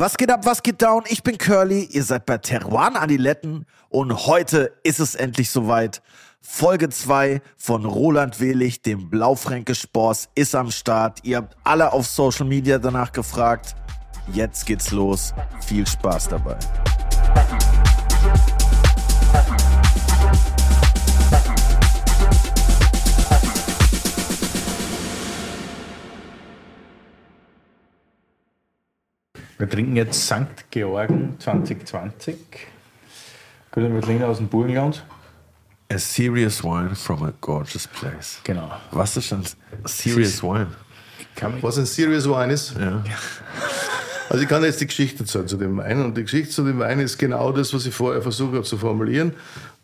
Was geht ab, was geht down? Ich bin Curly, ihr seid bei Teruan Adiletten und heute ist es endlich soweit. Folge 2 von Roland Welig, dem Blaufränkisch Boss, ist am Start. Ihr habt alle auf Social Media danach gefragt. Jetzt geht's los. Viel Spaß dabei. Wir trinken jetzt St. Georgen 2020. Grüner Veltliner aus dem Burgenland. A serious wine from a gorgeous place. Genau. Was ist denn serious wine? Was ein Serious Wine ist? Ja. Also ich kann jetzt die Geschichte erzählen zu dem Wein. Und die Geschichte zu dem Wein ist genau das, was ich vorher versucht habe zu formulieren.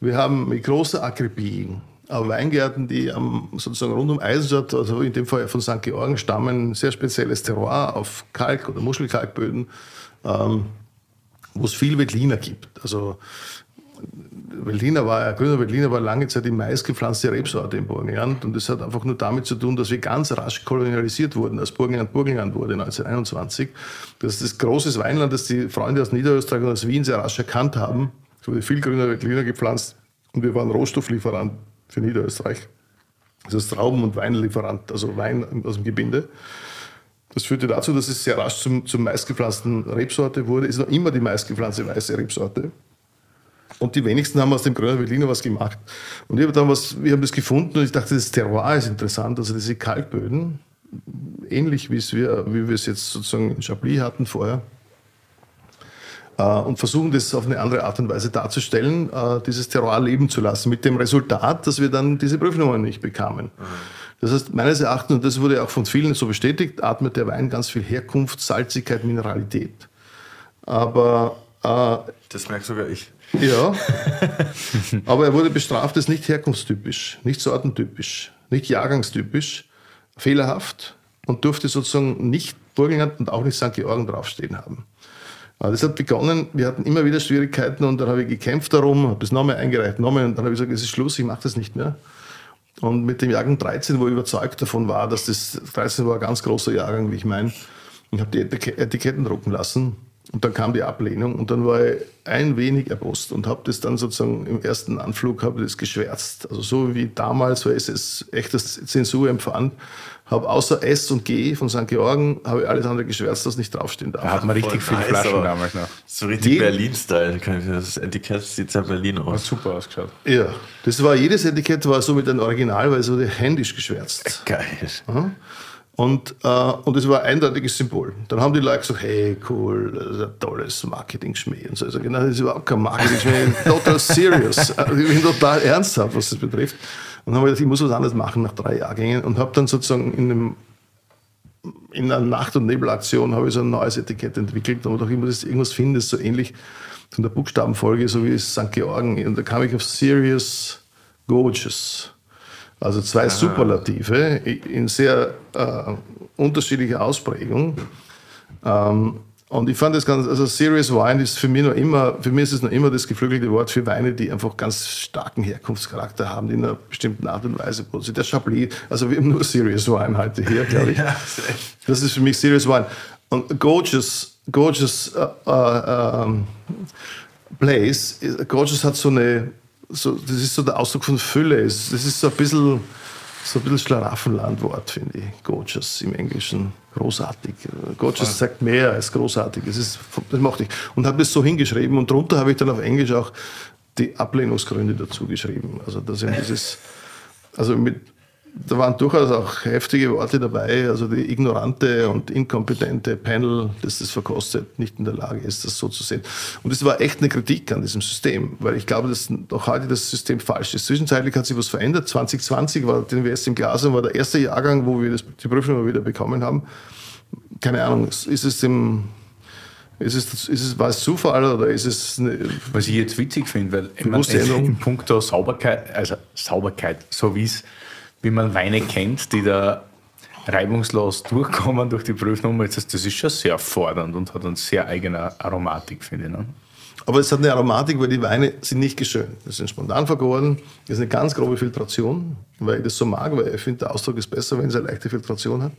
Wir haben mit großer Akribie auf Weingärten, die am, sozusagen rund um Eisenstadt, also in dem Fall von St. Georgen stammen, sehr spezielles Terroir auf Kalk- oder Muschelkalkböden, ähm, wo es viel Veltliner gibt. Also Veltliner war, grüner Veltliner war lange Zeit die meistgepflanzte Rebsorte im Burgenland und das hat einfach nur damit zu tun, dass wir ganz rasch kolonialisiert wurden, als Burgenland Burgenland wurde 1921. Das ist das große Weinland, das die Freunde aus Niederösterreich und aus Wien sehr rasch erkannt haben. Es wurde viel grüner Veltliner gepflanzt und wir waren Rohstofflieferant für Niederösterreich. Das ist Trauben- und Weinlieferant, also Wein aus dem Gebinde. Das führte dazu, dass es sehr rasch zum, zum meistgepflanzten Rebsorte wurde. Ist noch immer die meistgepflanzte weiße Rebsorte. Und die wenigsten haben aus dem Grüner Veltliner was gemacht. Und ich habe dann was, wir haben das gefunden und ich dachte, das Terroir ist interessant, also diese Kalkböden, ähnlich wie, es wir, wie wir es jetzt sozusagen in Chablis hatten vorher. Äh, und versuchen das auf eine andere Art und Weise darzustellen, äh, dieses Terroir leben zu lassen, mit dem Resultat, dass wir dann diese Prüfnummern nicht bekamen. Das heißt, meines Erachtens, und das wurde auch von vielen so bestätigt, atmet der Wein ganz viel Herkunft, Salzigkeit, Mineralität. Aber äh, Das merkt sogar ich. ja, aber er wurde bestraft als nicht herkunftstypisch, nicht sortentypisch, nicht jahrgangstypisch, fehlerhaft und durfte sozusagen nicht Burgenland und auch nicht St. Georgen draufstehen haben. Das hat begonnen, wir hatten immer wieder Schwierigkeiten und dann habe ich gekämpft darum, habe das nochmal eingereicht, nochmal und dann habe ich gesagt, es ist Schluss, ich mache das nicht mehr. Und mit dem Jahrgang 13, wo ich überzeugt davon war, dass das 13 war ein ganz großer Jahrgang, wie ich meine, ich habe die Etik- Etiketten drucken lassen und dann kam die Ablehnung und dann war ich ein wenig erbost und habe das dann sozusagen im ersten Anflug habe das geschwärzt. Also so wie damals, weil ich es echt als Zensur empfand, habe außer S und G von St. Georgen, habe ich alles andere geschwärzt, das nicht draufstehen darf. Da hat man richtig Voll viele nice, Flaschen damals noch. So richtig Berlin-Style. Das Etikett sieht sehr Berlin Hat aus. super ausgeschaut. Ja, das war, jedes Etikett war so mit einem Original, weil es wurde händisch geschwärzt. Geil. Und, äh, und es war ein eindeutiges Symbol. Dann haben die Leute gesagt, hey, cool, das ist ein tolles Marketing-Schmäh. Und so. Ich sage, nein, das ist überhaupt kein Marketing-Schmäh, total serious. Also Ich bin total ernsthaft, was das betrifft. Und dann habe ich gedacht, ich muss was anderes machen nach drei Jahrgängen und habe dann sozusagen in einem in einer Nacht- und Nebelaktion habe ich so ein neues Etikett entwickelt und auch immer das irgendwas finde, das so ähnlich von der Buchstabenfolge, so wie es St. Georgen. Und da kam ich auf Serious Gorgeous. Also zwei Superlative in sehr äh, unterschiedlicher Ausprägung. Ähm, und ich fand das ganz, also Serious Wine ist für mich noch immer, für mich ist es noch immer das geflügelte Wort für Weine, die einfach ganz starken Herkunftscharakter haben, die in einer bestimmten Art und Weise produziert. Der Chablis, also wir haben nur Serious Wine heute hier, glaube ich. Das ist für mich Serious Wine. Und Gorgeous, Gorgeous äh, äh, ähm, Place, Gorgeous hat so eine, so, das ist so der Ausdruck von Fülle. Das ist so ein bisschen, so ein bisschen Schlaraffenlandwort, finde ich. Gorgeous im Englischen. Großartig. Gorgeous sagt mehr als großartig. Das, ist, das mochte ich. Und habe das so hingeschrieben. Und drunter habe ich dann auf Englisch auch die Ablehnungsgründe dazu geschrieben. Also, dass eben dieses, also mit, da waren durchaus auch heftige Worte dabei, also die ignorante und inkompetente Panel, das das verkostet, nicht in der Lage ist, das so zu sehen. Und das war echt eine Kritik an diesem System, weil ich glaube, dass auch heute das System falsch ist. Zwischenzeitlich hat sich was verändert. 2020 war den WS im Glas war der erste Jahrgang, wo wir das, die Prüfung mal wieder bekommen haben. Keine Ahnung, ist es dem ist es, ist es, war es Zufall oder ist es eine, Was ich jetzt witzig finde, weil meine, im Punkt der Sauberkeit, also Sauberkeit, so wie es, wie man Weine kennt, die da reibungslos durchkommen durch die das, das ist schon sehr fordernd und hat eine sehr eigene Aromatik, finde ich. Ne? Aber es hat eine Aromatik, weil die Weine sind nicht geschönt. Das sind spontan vergoren. Das ist eine ganz grobe Filtration, weil ich das so mag, weil ich finde, der Ausdruck ist besser, wenn es eine leichte Filtration hat.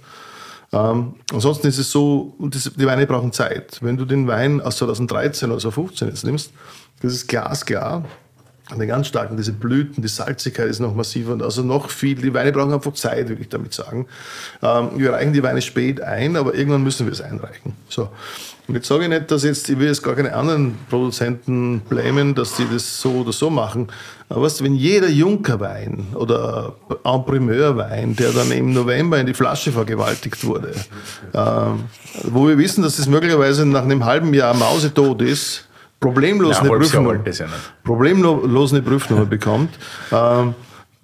Ähm, ansonsten ist es so, die Weine brauchen Zeit. Wenn du den Wein aus 2013 oder 2015 jetzt nimmst, das ist glasklar, eine ganz starken, diese Blüten, die Salzigkeit ist noch massiver und also noch viel. Die Weine brauchen einfach Zeit, würde ich damit sagen. Ähm, wir reichen die Weine spät ein, aber irgendwann müssen wir es einreichen. So. Und jetzt sage ich nicht, dass jetzt, ich will jetzt gar keine anderen Produzenten blamen, dass die das so oder so machen. Aber weißt du, wenn jeder Junkerwein oder Emprimeur-Wein, der dann im November in die Flasche vergewaltigt wurde, äh, wo wir wissen, dass das möglicherweise nach einem halben Jahr mausetot ist, problemlos, eine, Prüfnummer, ja problemlos eine Prüfnummer bekommt, äh,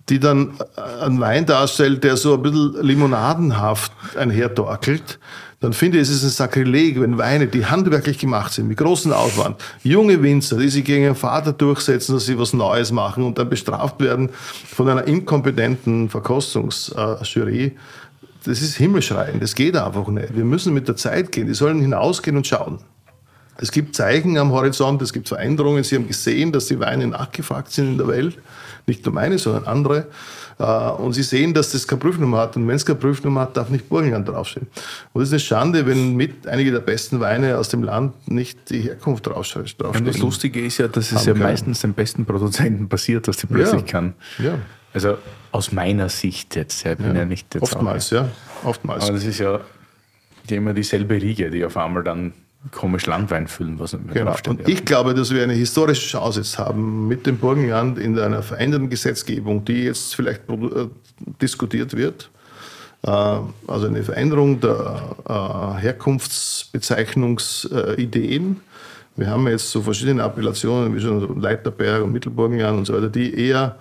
die dann einen Wein darstellt, der so ein bisschen limonadenhaft einhertorkelt, dann finde ich, es ist ein Sakrileg, wenn Weine, die handwerklich gemacht sind, mit großem Aufwand, junge Winzer, die sich gegen ihren Vater durchsetzen, dass sie was Neues machen und dann bestraft werden von einer inkompetenten Verkostungsjury, das ist himmelschreiend, das geht einfach nicht. Wir müssen mit der Zeit gehen, die sollen hinausgehen und schauen. Es gibt Zeichen am Horizont, es gibt Veränderungen. Sie haben gesehen, dass die Weine nachgefragt sind in der Welt. Nicht nur meine, sondern andere. Äh, und Sie sehen, dass das keine Prüfnummer hat. Und wenn es keine Prüfnummer hat, darf nicht Burgenland draufstehen. Und es ist eine Schande, wenn mit einige der besten Weine aus dem Land nicht die Herkunft draufstehen. Und das Lustige ist ja, dass es ja können. meistens den besten Produzenten passiert, dass die plötzlich ja. kann. Ja. Also aus meiner Sicht jetzt. Ja, ja nicht jetzt Oftmals, auch, ja. Oftmals. Aber das ist ja immer dieselbe Riege, die auf einmal dann komisch Landwein füllen, was genau. Und ich glaube, dass wir eine historische Chance jetzt haben mit dem Burgenland in einer veränderten Gesetzgebung, die jetzt vielleicht äh, diskutiert wird. Äh, also eine Veränderung der äh, Herkunftsbezeichnungsideen. Wir haben jetzt so verschiedene Appellationen, wie schon Leiterberg und Mittelburgenland und so weiter, die eher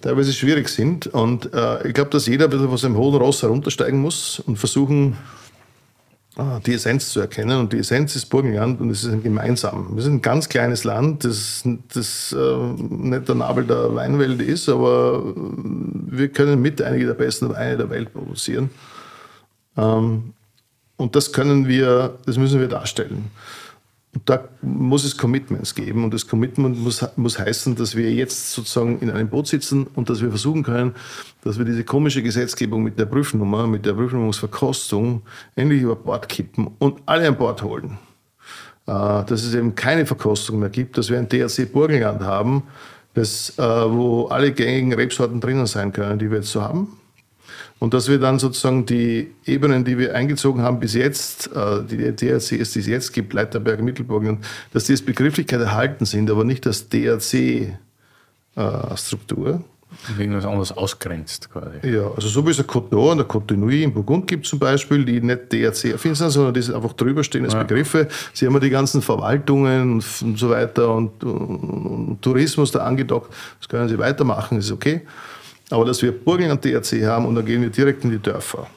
teilweise schwierig sind. Und ich glaube, dass jeder ein bisschen von seinem hohen Ross heruntersteigen muss und versuchen, die Essenz zu erkennen. Und die Essenz ist Burgenland und es ist ein gemeinsam. Wir sind ein ganz kleines Land, das, das äh, nicht der Nabel der Weinwelt ist, aber wir können mit einige der besten Weine der Welt produzieren. Ähm, und das können wir, das müssen wir darstellen. Da muss es Commitments geben. Und das Commitment muss, muss heißen, dass wir jetzt sozusagen in einem Boot sitzen und dass wir versuchen können, dass wir diese komische Gesetzgebung mit der Prüfnummer, mit der Prüfnummerungsverkostung endlich über Bord kippen und alle an Bord holen. Äh, dass es eben keine Verkostung mehr gibt, dass wir ein DRC Burgenland haben, das, äh, wo alle gängigen Rebsorten drinnen sein können, die wir jetzt so haben und dass wir dann sozusagen die Ebenen, die wir eingezogen haben bis jetzt, äh, die DRCs, die es jetzt gibt, Leiterberg, Mittelburg, dass die als Begrifflichkeit erhalten sind, aber nicht als DRC-Struktur. Irgendwas anderes ausgrenzt quasi. Ja, also so wie es der d'Or und der Côte Nuit in Burgund gibt zum Beispiel, die nicht DRC erfinden sind, sondern die sind einfach drüber stehen als ja. Begriffe. Sie haben ja die ganzen Verwaltungen und so weiter und, und, und Tourismus da angedockt. Das können sie weitermachen, ist okay. Aber dass wir Burgen und DRC haben und dann gehen wir direkt in die Dörfer.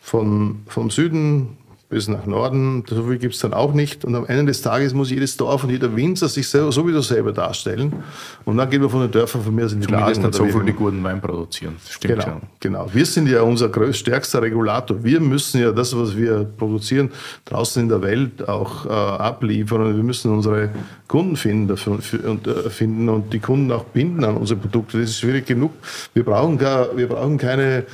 Von, vom Süden bis nach Norden, so viel gibt es dann auch nicht. Und am Ende des Tages muss jedes Dorf und jeder Winzer sich selber, sowieso selber darstellen. Und dann gehen wir von den Dörfern von mir aus in die Lagen. nicht so viel die guten Wein produzieren. Das stimmt genau, schon. Genau. Wir sind ja unser stärkster Regulator. Wir müssen ja das, was wir produzieren, draußen in der Welt auch äh, abliefern. Und wir müssen unsere Kunden finden, dafür, und, äh, finden und die Kunden auch binden an unsere Produkte. Das ist schwierig genug. Wir brauchen, gar, wir brauchen keine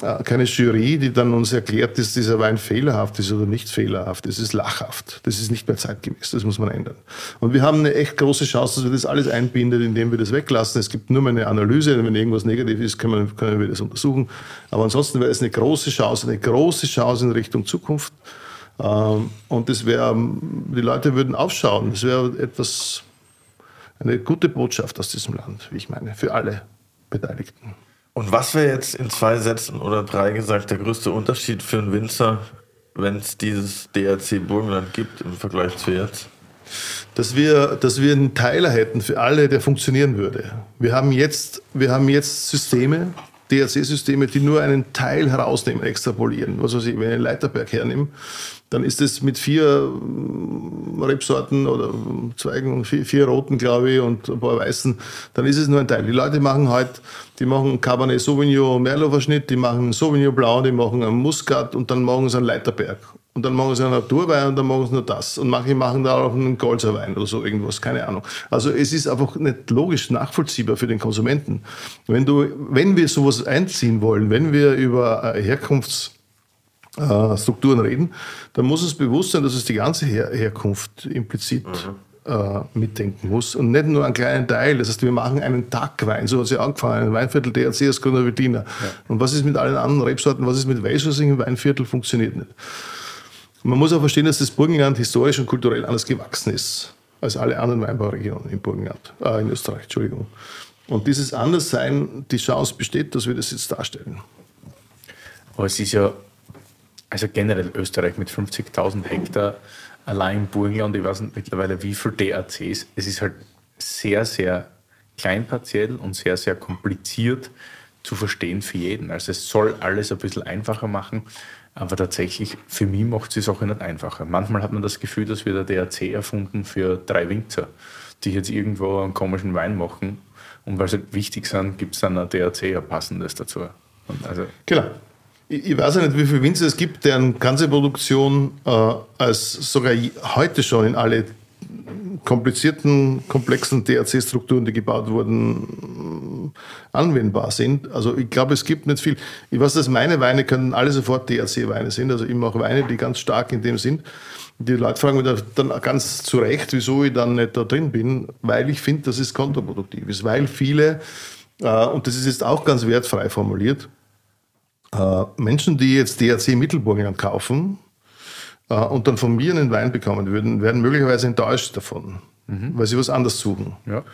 keine Jury, die dann uns erklärt, dass dieser Wein fehlerhaft ist oder nicht fehlerhaft. Das ist lachhaft. Das ist nicht mehr zeitgemäß. Das muss man ändern. Und wir haben eine echt große Chance, dass wir das alles einbinden, indem wir das weglassen. Es gibt nur mal eine Analyse. Wenn irgendwas negativ ist, können wir, das untersuchen. Aber ansonsten wäre es eine große Chance, eine große Chance in Richtung Zukunft. Ähm, und das wäre, die Leute würden aufschauen. Das wäre etwas, eine gute Botschaft aus diesem Land, wie ich meine, für alle Beteiligten. Und was wäre jetzt in zwei Sätzen oder drei gesagt der größte Unterschied für einen Winzer, wenn es dieses DRC Burgenland gibt im Vergleich zu jetzt? Dass wir, dass wir einen Teiler hätten für alle, der funktionieren würde. Wir haben jetzt, wir haben jetzt Systeme, DRC-Systeme, die nur einen Teil herausnehmen, extrapolieren. Was weiß ich, wenn ich einen Leiterberg hernehme, dann ist es mit vier Rebsorten oder Zweigen, vier, vier, roten, glaube ich, und ein paar weißen, dann ist es nur ein Teil. Die Leute machen halt, die machen Cabernet Sauvignon Merlot-Verschnitt, die machen Sauvignon Blanc, die machen einen Muscat und dann machen sie einen Leiterberg. Und dann machen sie einen Naturwein und dann machen sie nur das. Und manche machen da auch einen Golzerwein oder so irgendwas, keine Ahnung. Also es ist einfach nicht logisch nachvollziehbar für den Konsumenten. Wenn, du, wenn wir sowas einziehen wollen, wenn wir über Herkunftsstrukturen reden, dann muss uns bewusst sein, dass es die ganze Her Herkunft implizit mhm äh, mitdenken muss und nicht nur einen kleinen Teil. Das heißt, wir machen einen Tagwein, so hat es ja angefangen, ein Weinviertel DRC aus Grüner Veltliner. Ja. Und was ist mit allen anderen Rebsorten, was ist mit Weißwürsing im Weinviertel, funktioniert nicht. Man muss auch verstehen, dass das Burgenland historisch und kulturell anders gewachsen ist als alle anderen Weinbauregionen im Burgenland, äh, in Österreich, Entschuldigung. Und dieses Anderssein, die Chance besteht, dass wir das jetzt darstellen. Aber es ist ja, also generell Österreich mit 50.000 Hektar, allein im Burgenland, ich weiß nicht mittlerweile wie viele DACs, es ist halt sehr, sehr kleinpartiell und sehr, sehr kompliziert zu verstehen für jeden. Also es soll alles ein bisschen einfacher machen. Aber tatsächlich, für mich macht es Sache nicht einfacher. Manchmal hat man das Gefühl, dass wir der DRC erfunden für drei Winzer, die jetzt irgendwo einen komischen Wein machen. Und weil sie wichtig sind, gibt es dann ein DRC ein passendes dazu. also genau. Ich, weiß ja nicht, wie viele Winzer es gibt, deren ganze Produktion äh, als sogar heute schon in alle komplizierten, komplexen DRC-Strukturen, die gebaut wurden, anwendbar sind. Also ich glaube, es gibt nicht viel. Ich weiß, dass meine Weine können alle sofort DRC-Weine sind. Also ich mache Weine, die ganz stark in dem sind. Die Leute fragen mich dann ganz zu Recht, wieso ich dann nicht da drin bin, weil ich finde, dass es kontraproduktiv ist. Weil viele, äh, und das ist jetzt auch ganz wertfrei formuliert, äh, Menschen, die jetzt DRC Mittelburgenland kaufen, äh, und dann von mir einen Wein bekommen würden, werden möglicherweise enttäuscht davon, mhm. weil sie was anderes suchen. Ja.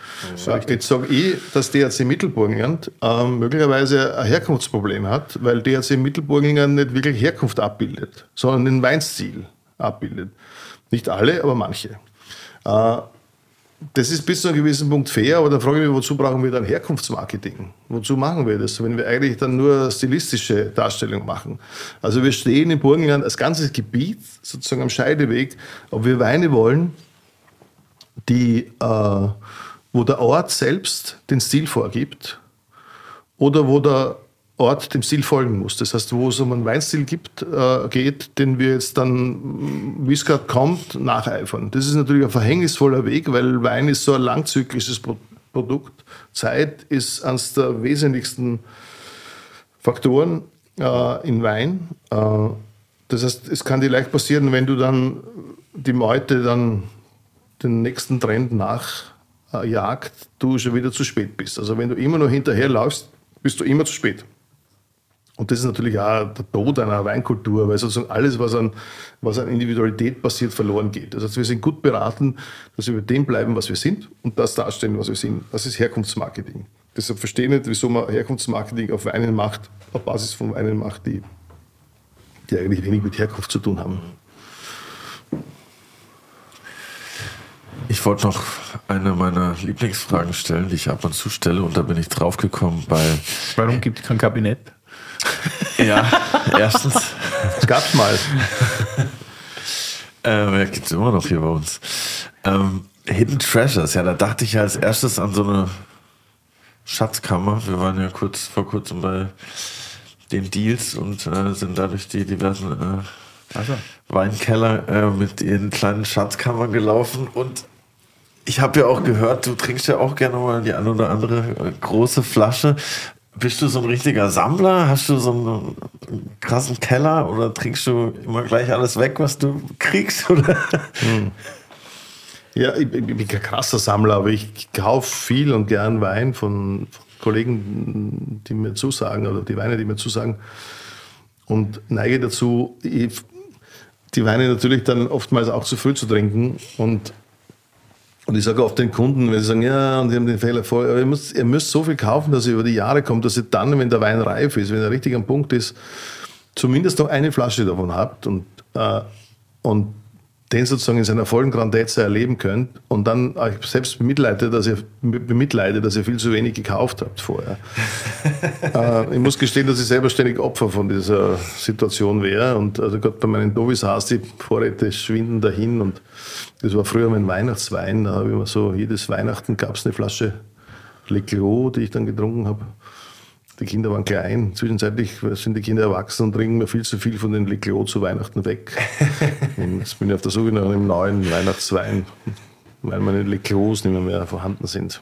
ja jetzt sage ich, dass DRC Mittelburgenland äh, möglicherweise ein Herkunftsproblem hat, weil DRC Mittelburgenland nicht wirklich Herkunft abbildet, sondern den Weinstil abbildet. Nicht alle, aber manche. Das ist bis zu einem gewissen Punkt fair, aber dann frage ich mich, wozu brauchen wir dann Herkunftsmarketing? Wozu machen wir das, wenn wir eigentlich dann nur stilistische Darstellung machen? Also wir stehen in Burgenland als ganzes Gebiet sozusagen am Scheideweg, ob wir Weine wollen, die, äh, wo der Ort selbst den Stil vorgibt oder wo der Ort dem Stil folgen muss. Das heißt, wo es um einen Weinstil gibt, äh, geht, den wir jetzt dann, wie es gerade kommt, nacheifern. Das ist natürlich ein verhängnisvoller Weg, weil Wein ist so ein langzyklisches Pro Produkt. Zeit ist eines der wesentlichsten Faktoren äh, in Wein. Äh, das heißt, es kann dir leicht passieren, wenn du dann die Meute dann den nächsten Trend nachjagt, du schon wieder zu spät bist. Also wenn du immer nur hinterherlaufst, bist du immer zu spät. Und das ist natürlich auch der Tod einer Weinkultur, weil sozusagen alles, was an, was an Individualität passiert, verloren geht. Das heißt, wir sind gut beraten, dass wir bei dem bleiben, was wir sind und das darstellen, was wir sind. Das ist Herkunftsmarketing. Deshalb verstehe ich nicht, wieso man Herkunftsmarketing auf Weinen macht, auf Basis von Weinen macht, die, die eigentlich wenig mit Herkunft zu tun haben. Ich wollte noch eine meiner Lieblingsfragen stellen, die ich ab und zu stelle, und da bin ich draufgekommen bei. Warum gibt es kein Kabinett? Ja, erstens. Das gab's mal. ähm, ja, gibt's immer noch hier bei uns. Ähm, Hidden Treasures, ja, da dachte ich ja als erstes an so eine Schatzkammer. Wir waren ja kurz vor kurzem bei den Deals und äh, sind dadurch die diversen äh, also. Weinkeller äh, mit ihren kleinen Schatzkammern gelaufen und ich habe ja auch gehört, du trinkst ja auch gerne mal die eine oder andere äh, große Flasche. Bist du so ein richtiger Sammler? Hast du so einen krassen Keller oder trinkst du immer gleich alles weg, was du kriegst? Oder? Hm. Ja, ich, ich, bin kein krasser Sammler, aber ich kaufe viel und gern Wein von Kollegen, die mir zusagen oder die Weine, die mir zusagen und neige dazu, die Weine natürlich dann oftmals auch zu früh zu trinken und und ich sage oft den Kunden, wenn sie sagen, ja, und sie haben den Fehler voll, aber ihr müsst, ihr müsst so viel kaufen, dass ihr über die Jahre kommt, dass ihr dann, wenn der Wein reif ist, wenn er richtig am Punkt ist, zumindest noch eine Flasche davon habt und, äh, und den sozusagen in seiner vollen Grandezza erleben könnt und dann euch selbst bemitleidet, dass ihr, bemitleidet, dass ihr viel zu wenig gekauft habt vorher. äh, ich muss gestehen, dass ich selber ständig Opfer von dieser Situation wäre und also gerade bei meinen Dovis Haas, die Vorräte schwinden dahin und das war früher mein Weihnachtswein, da habe ich immer so, jedes Weihnachten gab es eine Flasche Leclerc, die ich dann getrunken habe. Die Kinder waren klein. Zwischenzeitlich sind die Kinder erwachsen und trinken mir viel zu viel von den Leclos zu Weihnachten weg. jetzt bin ich auf der Suche nach einem neuen Weihnachtswein, weil meine Leclos nicht mehr, mehr vorhanden sind.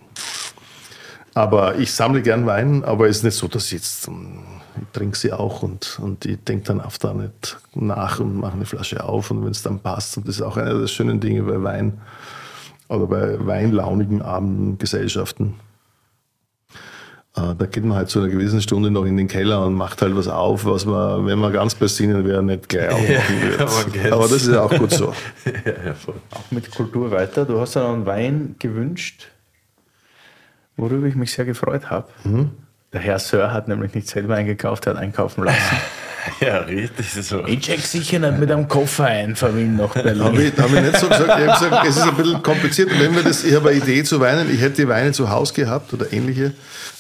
Aber ich sammle gern Wein, aber es ist nicht so, dass ich jetzt, ähm, ich trinke sie auch und, und ich denke dann oft da nicht nach und mache eine Flasche auf und wenn es dann passt. Und das ist auch einer der schönen Dinge bei Wein oder bei weinlaunigen Abenden, Gesellschaften. Äh, Da geht man halt zu einer gewissen Stunde noch in den Keller und macht halt was auf, was man, wenn man ganz bei Sinnen wäre, nicht gleich aufmachen wird. kennt's. Aber das ist ja auch gut so. ja, ja. Auch mit Kultur weiter. Du hast ja noch einen Wein gewünscht, worüber ich mich sehr gefreut habe. Der Herr Sir hat nämlich nicht selber eingekauft, er hat einkaufen lassen. ja, richtig so. ich check sicher nicht mit einem Koffer ein von Wien nach Habe Berlin. ich, hab ich nicht so gesagt. Ich habe gesagt, es ist ein bisschen kompliziert. Und wenn wir das, ich habe eine Idee zu Weinen. Ich hätte die Weine zu Hause gehabt oder ähnliche.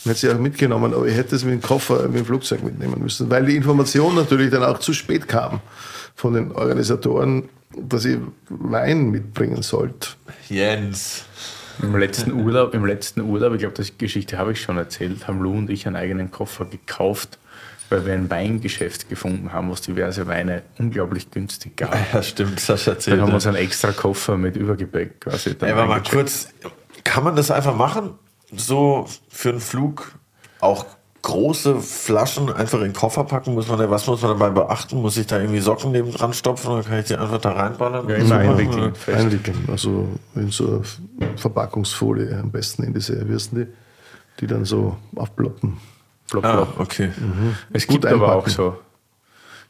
Und hätte sie auch mitgenommen, aber ich hätte es mit dem Koffer, mit dem Flugzeug mitnehmen müssen. Weil die Information natürlich dann auch zu spät kam von den Organisatoren, dass ich Wein mitbringen sollte. Jens. Im letzten Urlaub, im letzten Urlaub, ich glaube, das Geschichte habe ich schon erzählt, haben Lou und ich einen eigenen Koffer gekauft, weil wir ein Weingeschäft gefunden haben, wo es diverse Weine unglaublich günstig gab. Ja, stimmt, das hast du Dann erzählt. haben wir uns einen extra Koffer mit Übergepäck quasi. dann Ey, aber mal kurz, kann man das einfach machen? So für einen Flug auch große Flaschen einfach in den Koffer packen? Muss man da, was muss man dabei beachten? Muss ich da irgendwie Socken neben dran stopfen oder kann ich die einfach da reinballern? Ja, immer einwickeln. Einwickeln. Also in so eine Verpackungsfolie am besten in diese, wie die, die dann so aufploppen. Plop, Ah, okay. Es Gut gibt aber auch einpacken. so.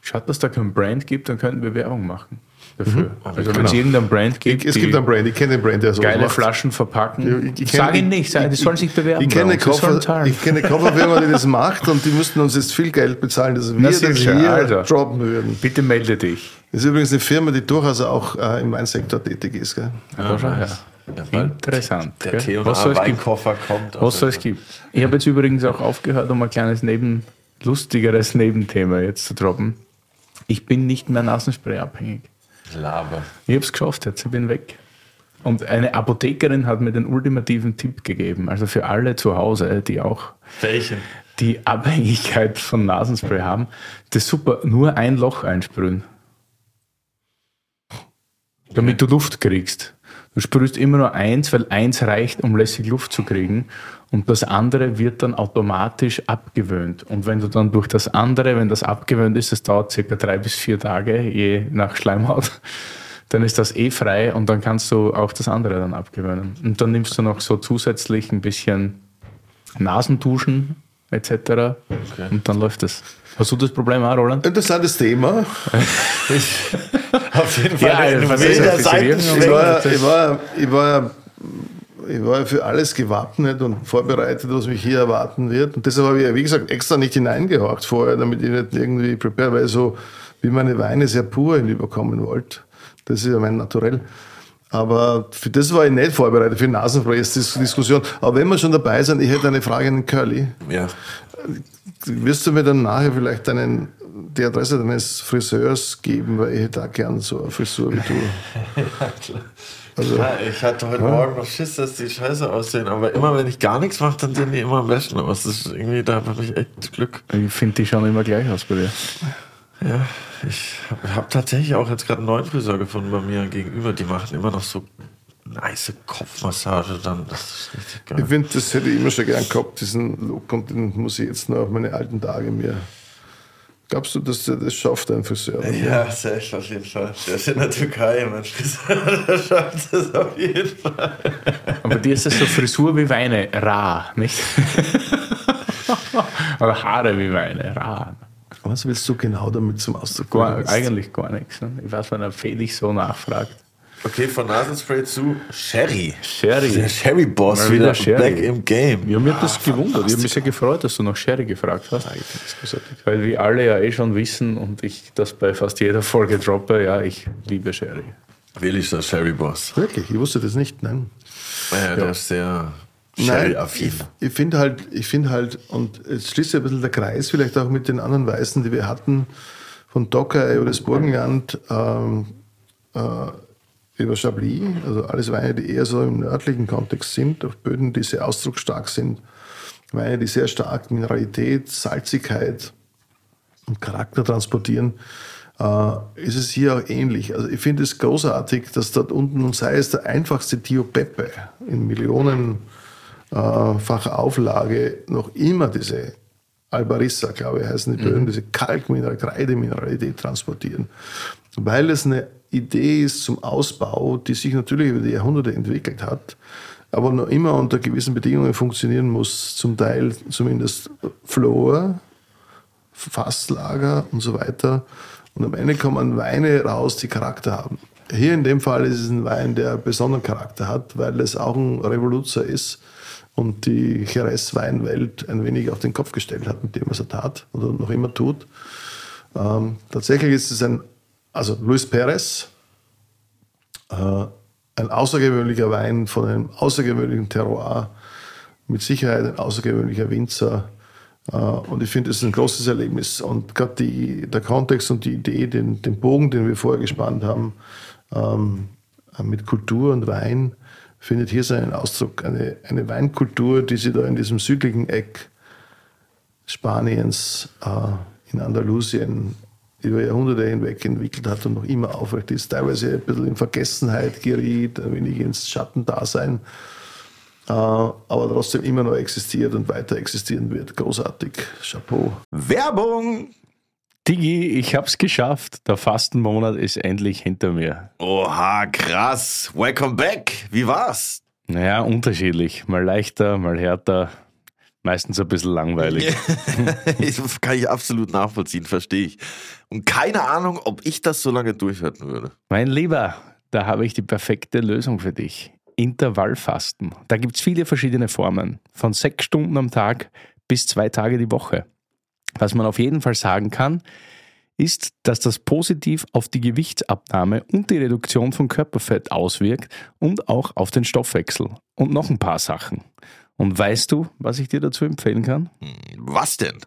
Schaut, dass da kein Brand gibt, dann könnten wir Werbung machen dafür. Also wenn genau. es irgendein Brand gibt, Es die gibt einen Brand, ich kenne den Brand, der so geile macht. Flaschen verpacken. Ich- ich kenn- Sag ihn nicht, sag, die sollen sich bewerben. Ich kenne, Koffer, zahlen. ich kenne eine Kofferfirma, die das macht und die müssten uns jetzt viel Geld bezahlen, dass wir das sicher, hier also. droppen würden. Bitte melde dich. Das ist übrigens eine Firma, die durchaus auch äh, im Weinsektor tätig ist. Gell? Ja, her. Ja, weil Interessant. Der gell? Was soll es gibt? Weinkoffer kommt. Was soll es gibt? Ich habe jetzt übrigens auch aufgehört, um ein kleines Neben, lustigeres Nebenthema jetzt zu droppen. Ich bin nicht mehr Nasenspray abhängig. Laber. Ich habe es geschafft jetzt, ich bin weg. Und eine Apothekerin hat mir den ultimativen Tipp gegeben, also für alle zu Hause, die auch Welchen? die Abhängigkeit von Nasenspray haben, das ist super, nur ein Loch einsprühen. Damit du Luft kriegst. Du sprühst immer nur eins, weil eins reicht, um lässig Luft zu kriegen. Und das andere wird dann automatisch abgewöhnt. Und wenn du dann durch das andere, wenn das abgewöhnt ist, das dauert circa drei bis vier Tage, je nach Schleimhaut, dann ist das eh frei und dann kannst du auch das andere dann abgewöhnen. Und dann nimmst du noch so zusätzlich ein bisschen Nasentuschen etc. Und dann läuft es. Hast du das Problem auch, Roland? Interessantes Thema. Auf jeden Fall. Ja, also, was ist- Seitenschwenk. Ich war, ich war, ich war, ich war ja für alles gewappnet und vorbereitet, was mich hier erwarten wird. Und deshalb habe ich, ja, wie gesagt, extra nicht hineingehakt vorher, damit ich nicht irgendwie prepared, weil ich so wie meine Weine sehr pur hinüberkommen wollte. Das ist ja mein Naturell. Aber für das war ich nicht vorbereitet, für die Nasenspray-Diskussion. Aber wenn wir schon dabei sind, ich hätte eine Frage an den Curly. Ja. Wirst du mir dann nachher vielleicht deinen, die Adresse deines Friseurs geben, weil ich hätte auch gern so eine Frisur wie du. Also, Ja, ich hatte heute Morgen noch Schiss, dass die scheiße aussehen, aber immer wenn ich gar nichts mache, dann sehen die immer am besten aus. Das ist irgendwie, da habe ich echt Glück. Ich finde, die schauen immer gleich aus bei dir. Ja, ich habe hab tatsächlich auch jetzt gerade einen neuen Friseur gefunden bei mir gegenüber. Die machen immer noch so nice Kopfmassage dann. Das ist richtig ich geil. finde, das hätte ich immer schon gern gehabt, diesen Look, und den muss ich jetzt noch auf meine alten Tage mir. Glaubst du, dass der das schafft, ein Friseur? Ja, safe auf jeden Fall. Der ist in der Türkei, mein Friseur. Der schafft es auf jeden Fall. Aber bei dir ist das so Frisur wie Weine, rar, nicht? Oder Haare wie Weine, rar. Was willst du genau damit zum Ausdruck bringen? eigentlich gar nichts. Ne? Ich weiß, wenn er Felix so nachfragt. Okay, von Nasenspray zu Sherry. Sherry. Der Sherry-Boss Mal wieder, wieder Sherry. back im Game. Ja, mir hat das gewundert. Ich habe mich sehr gefreut, dass du nach Sherry gefragt hast. Weil wir alle ja eh schon wissen und ich das bei fast jeder Folge droppe, ja, ich liebe Sherry. Will ich der Sherry-Boss. Wirklich, ich wusste das nicht, nein. Ja, der ist sehr Sherry-affin. ich, ich finde halt, ich finde halt, und jetzt schließt sich ein bisschen der Kreis, vielleicht auch mit den anderen Weißen, die wir hatten, von Docker über das Burgenland, ähm, äh, über Chablis, also alles Weine, die eher so im nördlichen Kontext sind, auf Böden, die sehr ausdrucksstark sind, Weine, die sehr stark Mineralität, Salzigkeit und Charakter transportieren, äh, ist es hier auch ähnlich. Also ich finde es großartig, dass dort unten, und sei es der einfachste Tio Pepe in millionenfacher Auflage, noch immer diese Albarissa, glaube ich, heißen die Böden, mhm. diese Kalkmineral, Kreidemineralität transportieren. Weil es eine Idee ist zum Ausbau, die sich natürlich über die Jahrhunderte entwickelt hat, aber noch immer unter gewissen Bedingungen funktionieren muss, zum Teil zumindest Flor, Fasslager und so weiter. Und am Ende kommen Weine raus, die Charakter haben. Hier in dem Fall ist es ein Wein, der besonderen Charakter hat, weil es auch ein Revoluzer ist und die Jerez-Weinwelt ein wenig auf den Kopf gestellt hat, mit dem was er tat oder noch immer tut. Ähm, tatsächlich ist es ein, also Luis Perez, äh, ein außergewöhnlicher Wein von einem außergewöhnlichen Terroir, mit Sicherheit ein außergewöhnlicher Winzer. Äh, und ich finde, es ist ein großes Erlebnis. Und gerade der Kontext und die Idee, den, den Bogen, den wir vorher gespannt haben, ähm, mit Kultur und Wein, findet hier seinen Ausdruck. Eine, eine Weinkultur, die sich da in diesem südlichen Eck Spaniens, äh, in Andalusien, über Jahrhunderte hinweg entwickelt hat und noch immer aufrecht ist, teilweise ein bisschen in Vergessenheit geriet, ein wenig ins Schattendasein, äh, aber trotzdem immer noch existiert und weiter existieren wird. Großartig. Chapeau. Werbung! Digi, ich hab's geschafft. Der Fastenmonat ist endlich hinter mir. Oha, krass. Welcome back. Wie war's? Naja, unterschiedlich. Mal leichter, mal härter. Meistens ein bisschen langweilig. das kann ich absolut nachvollziehen, verstehe ich. Und keine Ahnung, ob ich das so lange durchhalten würde. Mein Lieber, da habe ich die perfekte Lösung für dich. Intervallfasten. Da gibt es viele verschiedene Formen. Von sechs Stunden am Tag bis zwei Tage die Woche. Was man auf jeden Fall sagen kann, ist, dass das positiv auf die Gewichtsabnahme und die Reduktion von Körperfett auswirkt und auch auf den Stoffwechsel. Und noch ein paar Sachen. Und weißt du, was ich dir dazu empfehlen kann? Was denn?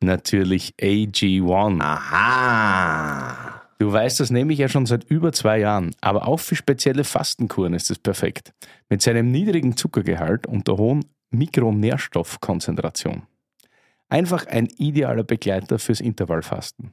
Natürlich AG1. Aha. Du weißt, das nehme ich ja schon seit über zwei Jahren, aber auch für spezielle Fastenkuren ist es perfekt. Mit seinem niedrigen Zuckergehalt und der hohen Mikronährstoffkonzentration. Einfach ein idealer Begleiter fürs Intervallfasten.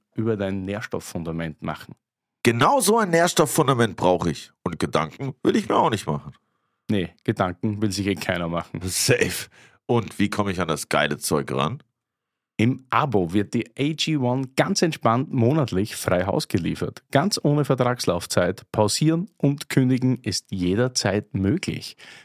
über dein Nährstofffundament machen. Genau so ein Nährstofffundament brauche ich. Und Gedanken will ich mir auch nicht machen. Nee, Gedanken will sich eh keiner machen. Safe. Und wie komme ich an das geile Zeug ran? Im Abo wird die AG1 ganz entspannt monatlich frei Haus geliefert. Ganz ohne Vertragslaufzeit. Pausieren und kündigen ist jederzeit möglich.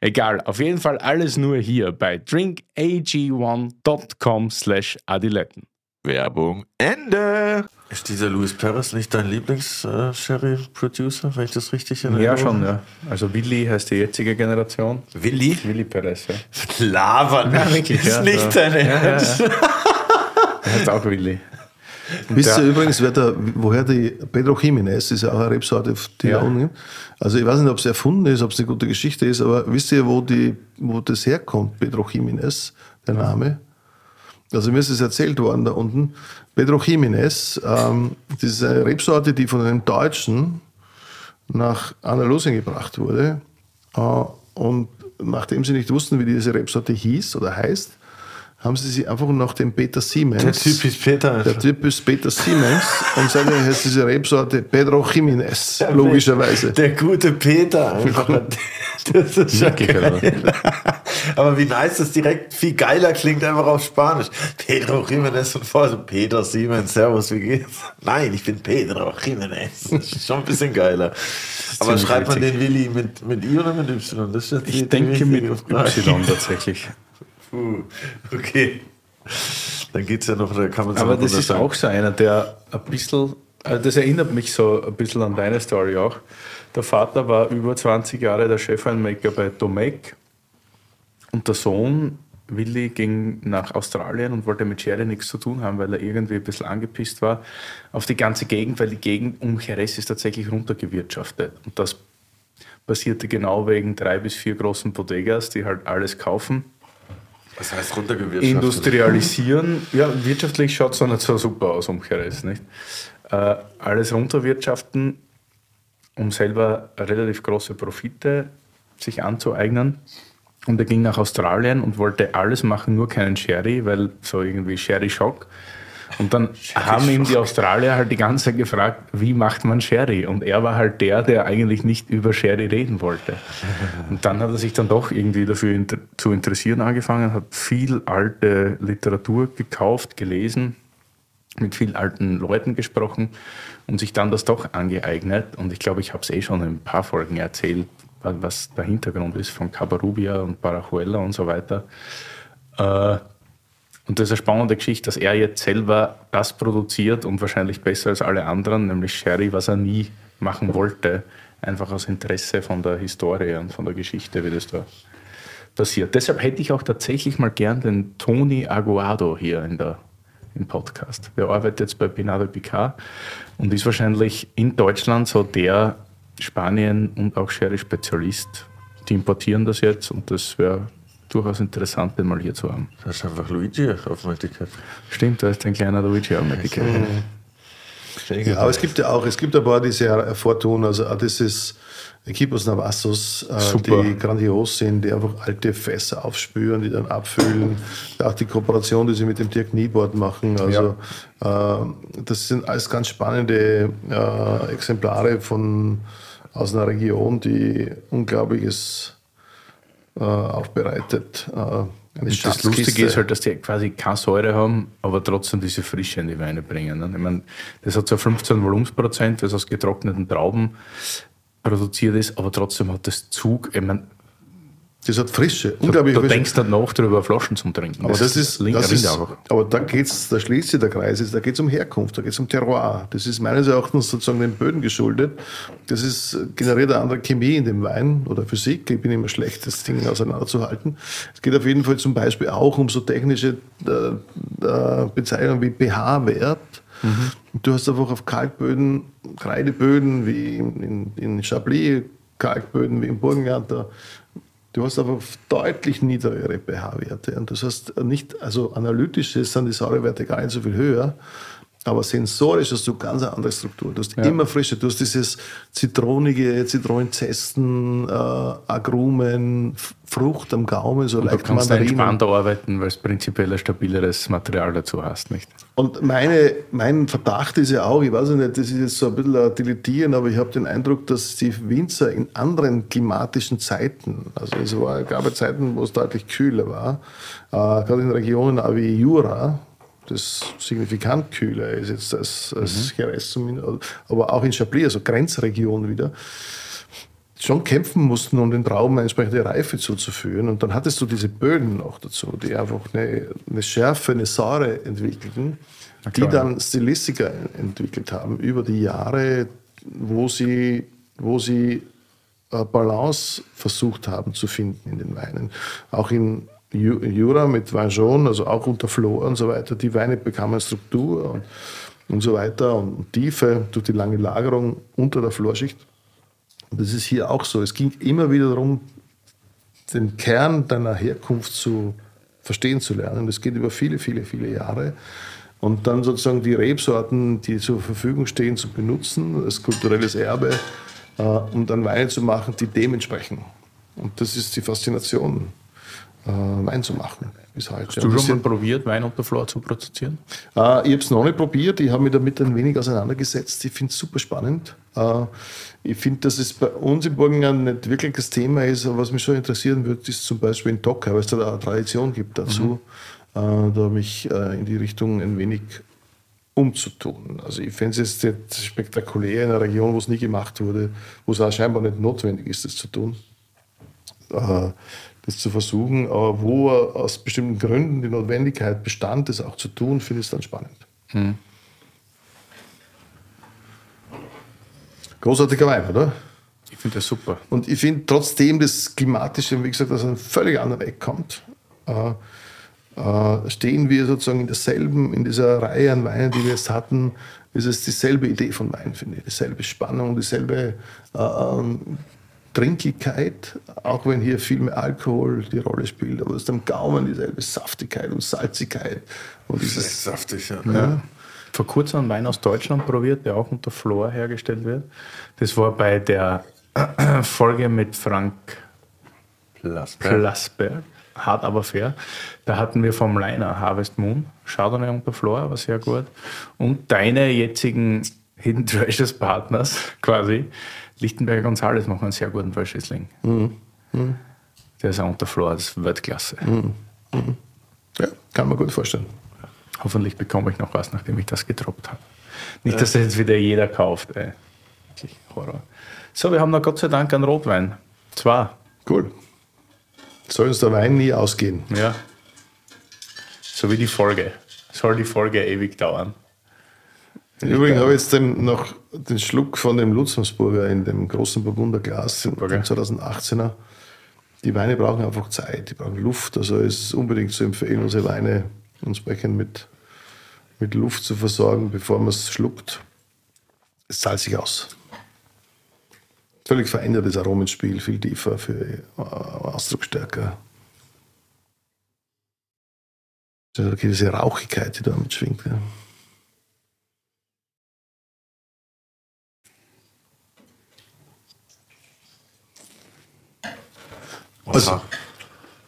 Egal, auf jeden Fall alles nur hier bei drinkag1.com slash adiletten. Werbung Ende. Ist dieser Luis Perez nicht dein Lieblings-Sherry-Producer, wenn ich das richtig erinnere? Ja, schon, ja. Also Willi heißt die jetzige Generation. Willi? Willi Perez, ja. Lava ja, wirklich, ist ja, nicht so. dein Ernst. Ja, ja, ja. Er heißt auch Willi. Wisst ihr übrigens, wer der, woher die Pedro Jiménez ist ja auch eine Rebsorte, die Ja. da unten. Also ich weiß nicht, ob es erfunden ist, ob es eine gute Geschichte ist, aber wisst ihr, wo, die, wo das herkommt, Pedro Jiménez, der Name? also mir ist es erzählt worden da unten, Pedro Jiménez, ähm, das ist eine Rebsorte, die von einem Deutschen nach Andalusien gebracht wurde. Äh, und nachdem sie nicht wussten, wie diese Rebsorte hieß oder heißt, haben sie sich einfach nach dem Peter Siemens. Der Typ ist Peter. Der Typ ist Peter Siemens und seitdem heißt diese Rebsorte Pedro Jiménez, logischerweise. Der gute Peter. Einfach. Das ist schon geil. Aber wie nice das direkt viel geiler klingt, einfach auf Spanisch. Pedro Jiménez und vorher so Peter Siemens, Servus, wie geht's? Nein, ich bin Pedro Jiménez. Das ist schon ein bisschen geiler. Aber schreibt man den Willi mit, mit I oder mit Y? Das ist ich denke mit Y tatsächlich. Puh, okay. Dann geht es ja noch, da kann man Aber das ist auch so einer, der ein bisschen, also das erinnert mich so ein bisschen an deine Story auch. Der Vater war über 20 Jahre der Chefeinmaker bei Domecq und der Sohn Willi ging nach Australien und wollte mit Sherry nichts zu tun haben, weil er irgendwie ein bisschen angepisst war auf die ganze Gegend, weil die Gegend um Jerez ist tatsächlich runtergewirtschaftet. Und das passierte genau wegen drei bis vier großen Bodegas, die halt alles kaufen was heißt runtergewirtschaftet? Industrialisieren. Ja, wirtschaftlich schaut es nicht so super aus um Jerez, nicht? Äh, alles runterwirtschaften, um selber relativ große Profite sich anzueignen. Und er ging nach Australien und wollte alles machen, nur keinen Sherry, weil so irgendwie Sherry-Schock. Und dann haben ihm die Australier halt die ganze Zeit gefragt, wie macht man Sherry? Und er war halt der, der eigentlich nicht über Sherry reden wollte. Und dann hat er sich dann doch irgendwie dafür inter zu interessieren angefangen, hat viel alte Literatur gekauft, gelesen, mit vielen alten Leuten gesprochen und sich dann das doch angeeignet. Und ich glaube, ich habe es eh schon in ein paar Folgen erzählt, was der Hintergrund ist von Cabarubia und Barajuela und so weiter. Äh, und das ist eine spannende Geschichte, dass er jetzt selber das produziert und wahrscheinlich besser als alle anderen, nämlich Sherry, was er nie machen wollte, einfach aus Interesse von der Historie und von der Geschichte, wie das da passiert. Deshalb hätte ich auch tatsächlich mal gern den Tony Aguado hier in der, im Podcast. Der arbeitet jetzt bei Pinado Picard und ist wahrscheinlich in Deutschland so der Spanien- und auch Sherry-Spezialist. Die importieren das jetzt und das wäre durchaus interessant, den mal hier zu haben. Das ist einfach Luigi Aufmerksamkeit. Stimmt, da ist ein kleiner Luigi Aufmerksamkeit. Ja, aber es gibt ja auch, es gibt ein paar, die sehr hervortun. Also das ist Equipos Navassos, äh, die grandios sind, die einfach alte Fässer aufspüren, die dann abfüllen. auch die Kooperation, die sie mit dem Dirk Nieboard machen. Also ja. äh, das sind alles ganz spannende äh, Exemplare von aus einer Region, die unglaubliches aufbereitet. Äh, das Lustige ist halt, dass die quasi keine Säure haben, aber trotzdem diese Frische in die Weine bringen. Ich meine, das hat so 15 Volumensprozent, das aus getrockneten Trauben produziert ist, aber trotzdem hat das Zug, ich meine, das hat Frische. Unglaublich du, du denkst dann nach, darüber Flaschen zu trinken. Aber das, das ist, das ist aber da geht's, da schließt sich der Kreis, da geht es um Herkunft, da geht es um Terroir. Das ist meines Erachtens sozusagen den Böden geschuldet. Das ist, generiert eine andere Chemie in dem Wein oder Physik. Ich bin immer schlecht, das Ding auseinanderzuhalten. Es geht auf jeden Fall zum Beispiel auch um so technische äh, äh, Bezeichnungen wie pH-Wert. Mhm. Du hast einfach auf Kalkböden, Kreideböden wie in, in, in Chablis, Kalkböden wie im Burgenland, da Du hast aber deutlich niedrigere pH-Werte. Und das heißt, nicht, also analytisch sind die Säurewerte gar nicht so viel höher, aber sensorisch hast du ganz eine andere Struktur. Du hast ja. immer frische, du hast dieses zitronige, Zitronenzesten, äh, Agrumen, Frucht am Gaumen, so und leicht Du kannst Mandarinen. entspannter arbeiten, weil es prinzipiell ein stabileres Material dazu hast, nicht? Und meine, mein Verdacht ist ja auch, ich weiß nicht, das ist jetzt so ein bisschen ein Diletieren, aber ich habe den Eindruck, dass die Winzer in anderen klimatischen Zeiten, also es war, gab ja Zeiten, wo es deutlich kühler war, äh, gerade in Regionen wie Jura, das signifikant kühler ist jetzt als, als mhm. Jerez zumindest, aber auch in Chablis, also Grenzregion wieder, schon kämpfen mussten, um den Trauben eine entsprechende Reife zuzuführen. Und dann hattest du diese Böden noch dazu, die einfach eine, eine Schärfe, eine Säure entwickelten, die dann Stilistika entwickelt haben über die Jahre, wo sie, wo sie äh, Balance versucht haben zu finden in den Weinen. Auch in Jura mit Vangeon, also auch unter Flor und so weiter, die Weine bekamen Struktur und, und so weiter und Tiefe durch die lange Lagerung unter der Florschicht. Das ist hier auch so. Es ging immer wieder darum, den Kern deiner Herkunft zu verstehen zu lernen. Das geht über viele, viele, viele Jahre. Und dann sozusagen die Rebsorten, die zur Verfügung stehen, zu benutzen, als kulturelles Erbe, äh, um dann Weine zu machen, die dementsprechend. Und das ist die Faszination, äh, Wein zu machen. Bis heute. Hast du schon mal probiert, Wein unter Flor zu produzieren? Äh, ich habe es noch nicht probiert, ich habe mich damit ein wenig auseinandergesetzt. Ich finde es super spannend. Äh, ich finde, dass es bei uns im Burgenland nicht wirklich das Thema ist, aber was mich schon interessieren würde, ist zum Beispiel in Docker, weil es da eine Tradition gibt dazu, mhm. da mich in die Richtung ein wenig umzutun. Also ich fände es jetzt spektakulär in einer Region, wo es nie gemacht wurde, wo es auch scheinbar nicht notwendig ist, das zu tun das zu versuchen. Aber wo aus bestimmten Gründen die Notwendigkeit bestand, das auch zu tun, finde ich es dann spannend. Hm. Großartiger Wein, oder? Ich finde das super. Und ich finde trotzdem das Klimatische, wie gesagt, aus einem völlig anderen Eck kommt, äh, äh, stehen wir sozusagen in derselben, in dieser Reihe an Weinen, die wir jetzt hatten, ist es dieselbe Idee von Wein, finde ich. Dieselbe Spannung, dieselbe äh, ähm, Trinkigkeit, auch wenn hier viel mehr Alkohol die Rolle spielt, aber es ist am Gaumen dieselbe Saftigkeit und Salzigkeit. Und dieses, saftig, ja. ja. Vor kurzem einen Wein aus Deutschland probiert, der auch unter Flor hergestellt wird. Das war bei der Folge mit Frank Plasberg. Plasberg. Hart aber fair. Da hatten wir vom Liner Harvest Moon, Chardonnay unter Flor, war sehr gut. Und deine jetzigen Hidden Treasures Partners quasi, Lichtenberger González machen einen sehr guten Verschissling. Mhm. Mhm. Der ist auch unter Flor, das ist Weltklasse. Mhm. mhm. Ja, kann man gut vorstellen. Hoffentlich bekomme ich noch was, nachdem ich das getroppt habe. Nicht, ja. dass das jetzt wieder jeder kauft. Ey. Wirklich Horror. So, wir haben noch Gott sei Dank einen Rotwein. Zwar. Cool. Soll uns der Wein nie ausgehen. Ja. So wie die Folge. Soll die Folge ewig dauern. Übrigens habe ich jetzt den, noch den Schluck von dem Lutzensburger in dem großen Burgunderglas, dem 2018er. Die Weine brauchen einfach Zeit, die brauchen Luft. Also es ist unbedingt zu empfehlen, unsere Weine entsprechend mit, mit Luft zu versorgen, bevor man es schluckt. Es zahlt sich aus. Völlig verändertes Aromenspiel, viel tiefer, viel äh, ausdrucksstärker. Also diese Rauchigkeit, die da mitschwingt. Ja. Also,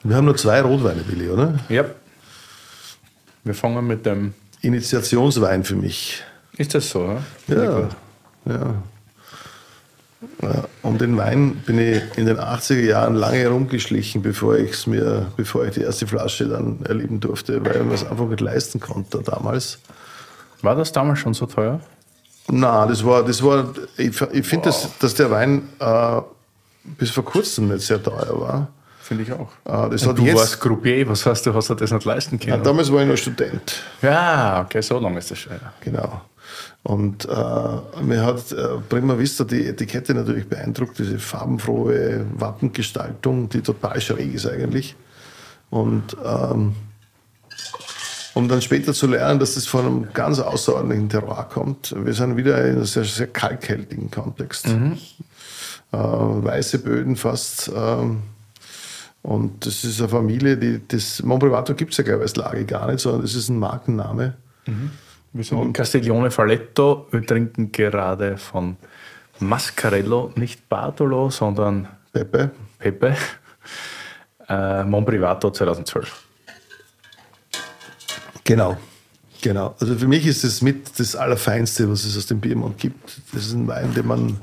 wir haben nur zwei Rotweine, Billy, oder? Ja. Wir fangen mit dem. Initiationswein für mich. Ist das so? Ja. Ja. ja. Um den Wein bin ich in den 80er Jahren lange herumgeschlichen, bevor, ich's mir, bevor ich die erste Flasche dann erleben durfte, weil man es einfach nicht leisten konnte damals. War das damals schon so teuer? Na, das war, das war ich, ich finde, wow. dass, dass der Wein äh, bis vor kurzem nicht sehr teuer war. Finde ich auch. Äh, das hat du jetzt, warst Groupier, was hast du, hast das nicht leisten können? Ja, damals war ich noch Student. Ja, okay, so lange ist das schon. Ja. Genau. Und äh, mir hat äh, Prima Vista die Etikette natürlich beeindruckt, diese farbenfrohe Wappengestaltung, die total schräg ist eigentlich. Und ähm, um dann später zu lernen, dass das von einem ganz außerordentlichen Terroir kommt. Wir sind wieder in einem sehr, sehr kalkhaltigen Kontext. Mhm. Äh, weiße Böden fast. Ähm, und das ist eine Familie, die das Monprivato gibt es ja, glaube ich, als Lage gar nicht, sondern das ist ein Markenname. Mhm. Wir sind in Castiglione Falletto. Wir trinken gerade von Mascarello, nicht Bartolo, sondern Pepe. Pepe. Äh, Monprivato 2012. Genau. Genau. Also für mich ist das mit das Allerfeinste, was es aus dem Piemont gibt. Das ist ein Wein, den man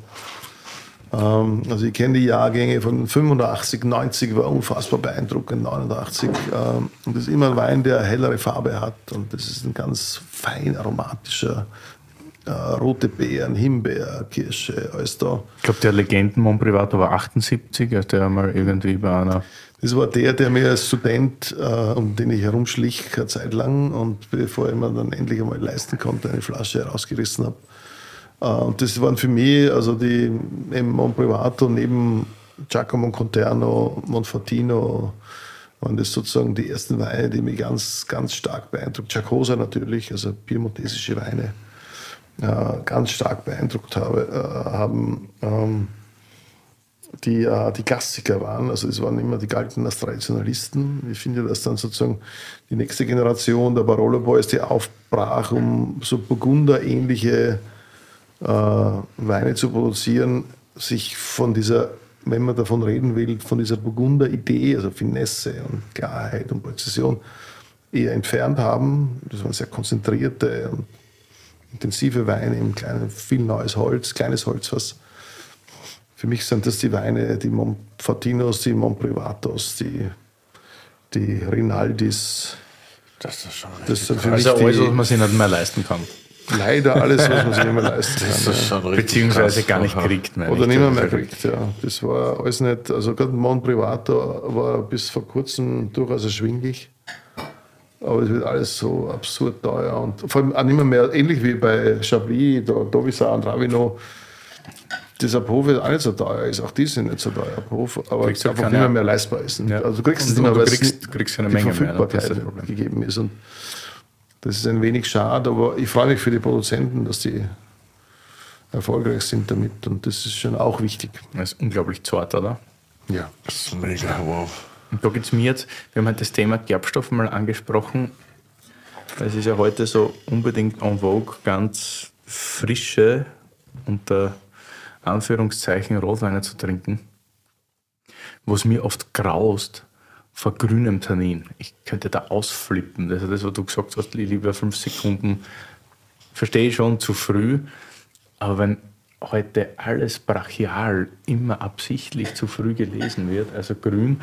also ich kenne die Jahrgänge von 85, 90 war unfassbar beeindruckend, 89. Ähm, und das ist immer ein Wein, der hellere Farbe hat und das ist ein ganz fein aromatischer äh, rote Beeren, Himbeer, Kirsche, alles da. Ich glaube, der Legenden Mon Privato war 78, als der mal irgendwie bei einer. Das war der, der mir als Student, äh, um den ich herumschlich, eine Zeit lang und bevor ich mir dann endlich einmal leisten konnte, eine Flasche herausgerissen habe. Äh, und das waren für mich, also die im Monprivato neben Giacomo Conterno, Monfortino, waren das sozusagen die ersten Weine, die mich ganz, ganz stark beeindruckt. Giacosa natürlich, also piemontesische Weine, äh, ganz stark beeindruckt habe, äh, haben. Ähm, die, äh, die Klassiker waren. Also es waren immer, die galten als Traditionalisten. Ich finde, dass dann sozusagen die nächste Generation der Barolo Boys, die aufbrach, um so Burgunder-ähnliche äh, Weine zu produzieren, sich von dieser, wenn man davon reden will, von dieser Burgunder-Idee, also Finesse und Klarheit und Präzision, eher entfernt haben. Das waren sehr konzentrierte und intensive Weine im kleinen, viel neues Holz, kleines Holz, was für mich sind das die Weine, die Monfortinos, die Monprivatos, die, die Rinaldis. Das ist schon Das sind für Also mich alles, was man sich nicht mehr leisten kann. Leider alles, was man sich nicht mehr leisten kann. Das ist schon richtig Beziehungsweise krass. gar nicht kriegt. meine Oder ich. nicht mehr, mehr kriegt, ja. Das war alles nicht, also gerade Mon Privato war bis vor kurzem durchaus erschwinglich. Aber es wird alles so absurd teuer und vor allem auch nicht mehr, mehr ähnlich wie bei Chablis, da, Dovisar und Ravino. Dieser Hof ist auch nicht so teuer ist, auch die sind nicht so teuer, Hof, aber es du einfach nicht mehr, mehr leistbar ist. Ja. Also du kriegst es nicht mehr, du weil es kriegst- Menge mehr, das ist Verfügbarkeit das Problem. gegeben ist. Und das ist ein wenig schade, aber ich freue mich für die Produzenten, dass die erfolgreich sind damit und das ist schon auch wichtig. Das ist unglaublich zart, oder? Ja. Das ist mega, wow. Und da geht es mir jetzt, wir haben halt das Thema Gerbstoff mal angesprochen. Es ist ja heute so unbedingt en vogue, ganz frische, unter Anführungszeichen, Rotweine zu trinken. Was mir oft graust, vor grünem Tannin. Ich könnte da ausflippen. Also das, was du gesagt hast, lieber fünf Sekunden, verstehe ich schon zu früh. Aber wenn heute alles brachial immer absichtlich zu früh gelesen wird, also grün,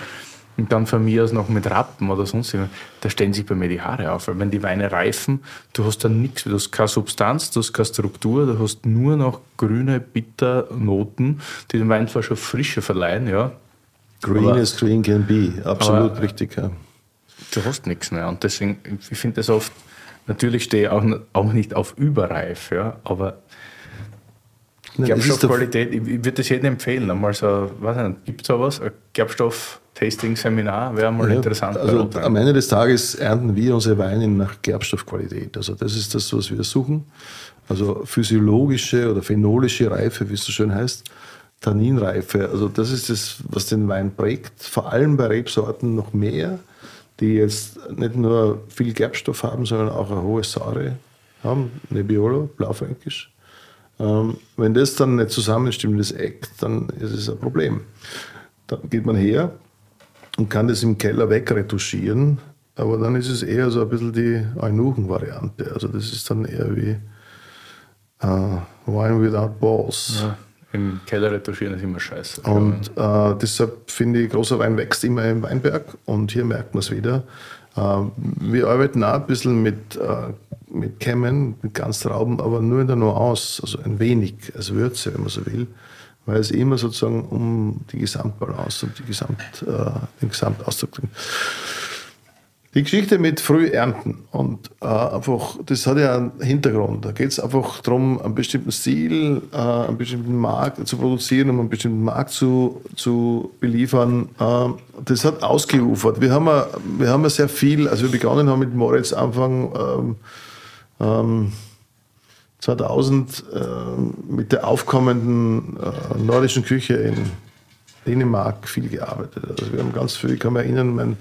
und dann von mir aus noch mit Rappen oder sonst da stellen sich bei mir die Haare auf. Weil wenn die Weine reifen, du hast dann nichts, du hast keine Substanz, du hast keine Struktur, du hast nur noch grüne Bitternoten, die dem Wein zwar schon Frische verleihen, ja, Green Aber- as green can be, absolut Aber- richtig. Ja. du hast nichts mehr. Und deswegen, ich finde das oft, natürlich stehe ich auch, auch nicht auf Überreif, ja, aber Nein, doch- Gerbstoffqualität, ich, ich würde das jedem empfehlen. Einmal so, weiß nicht, gibt es sowas? Ein Gerbstoff-Tasting-Seminar wäre mal Ja, interessant. Also am Ende des Tages ernten wir unsere Weine nach Gerbstoffqualität. Also das ist das, was wir suchen. Also physiologische oder phenolische Reife, wie es so schön heißt, Tanninreife. Also das ist das, was den Wein prägt. Vor allem bei Rebsorten noch mehr, die jetzt nicht nur viel Gerbstoff haben, sondern auch eine hohe Säure haben. Nebbiolo, Blaufränkisch. Ähm, wenn das dann nicht zusammenstimmt, das Eck, dann ist es ein Problem. Dann geht man her und kann das im Keller wegretuschieren, aber dann ist es eher so ein bisschen die Eunuchen-Variante. Also das ist dann eher wie äh, Wine without balls. ja, Im Keller retuschieren ist immer scheiße. Und äh, deshalb finde ich, großer Wein wächst immer im Weinberg und hier merkt man es wieder. Äh, wir arbeiten auch ein bisschen mit, äh, mit Kämmen, mit Ganztrauben, aber nur in der Nuance, also ein wenig als Würze, wenn man so will, weil es immer sozusagen um die Gesamtbalance und die Gesamt, äh, den Gesamtausdruck geht. Die Geschichte mit Frühernten und äh, einfach, das hat ja einen Hintergrund. Da geht es einfach darum, einen bestimmten Stil, äh, einen bestimmten Markt zu produzieren, um einen bestimmten Markt zu, zu beliefern. Äh, das hat ausgeufert. Wir haben, ja, wir haben ja sehr viel, als wir begonnen haben mit Moritz Anfang ähm, ähm, 2000 äh, mit der aufkommenden äh, nordischen Küche in Dänemark viel gearbeitet. Also wir haben ganz viel, ich kann mich erinnern, mein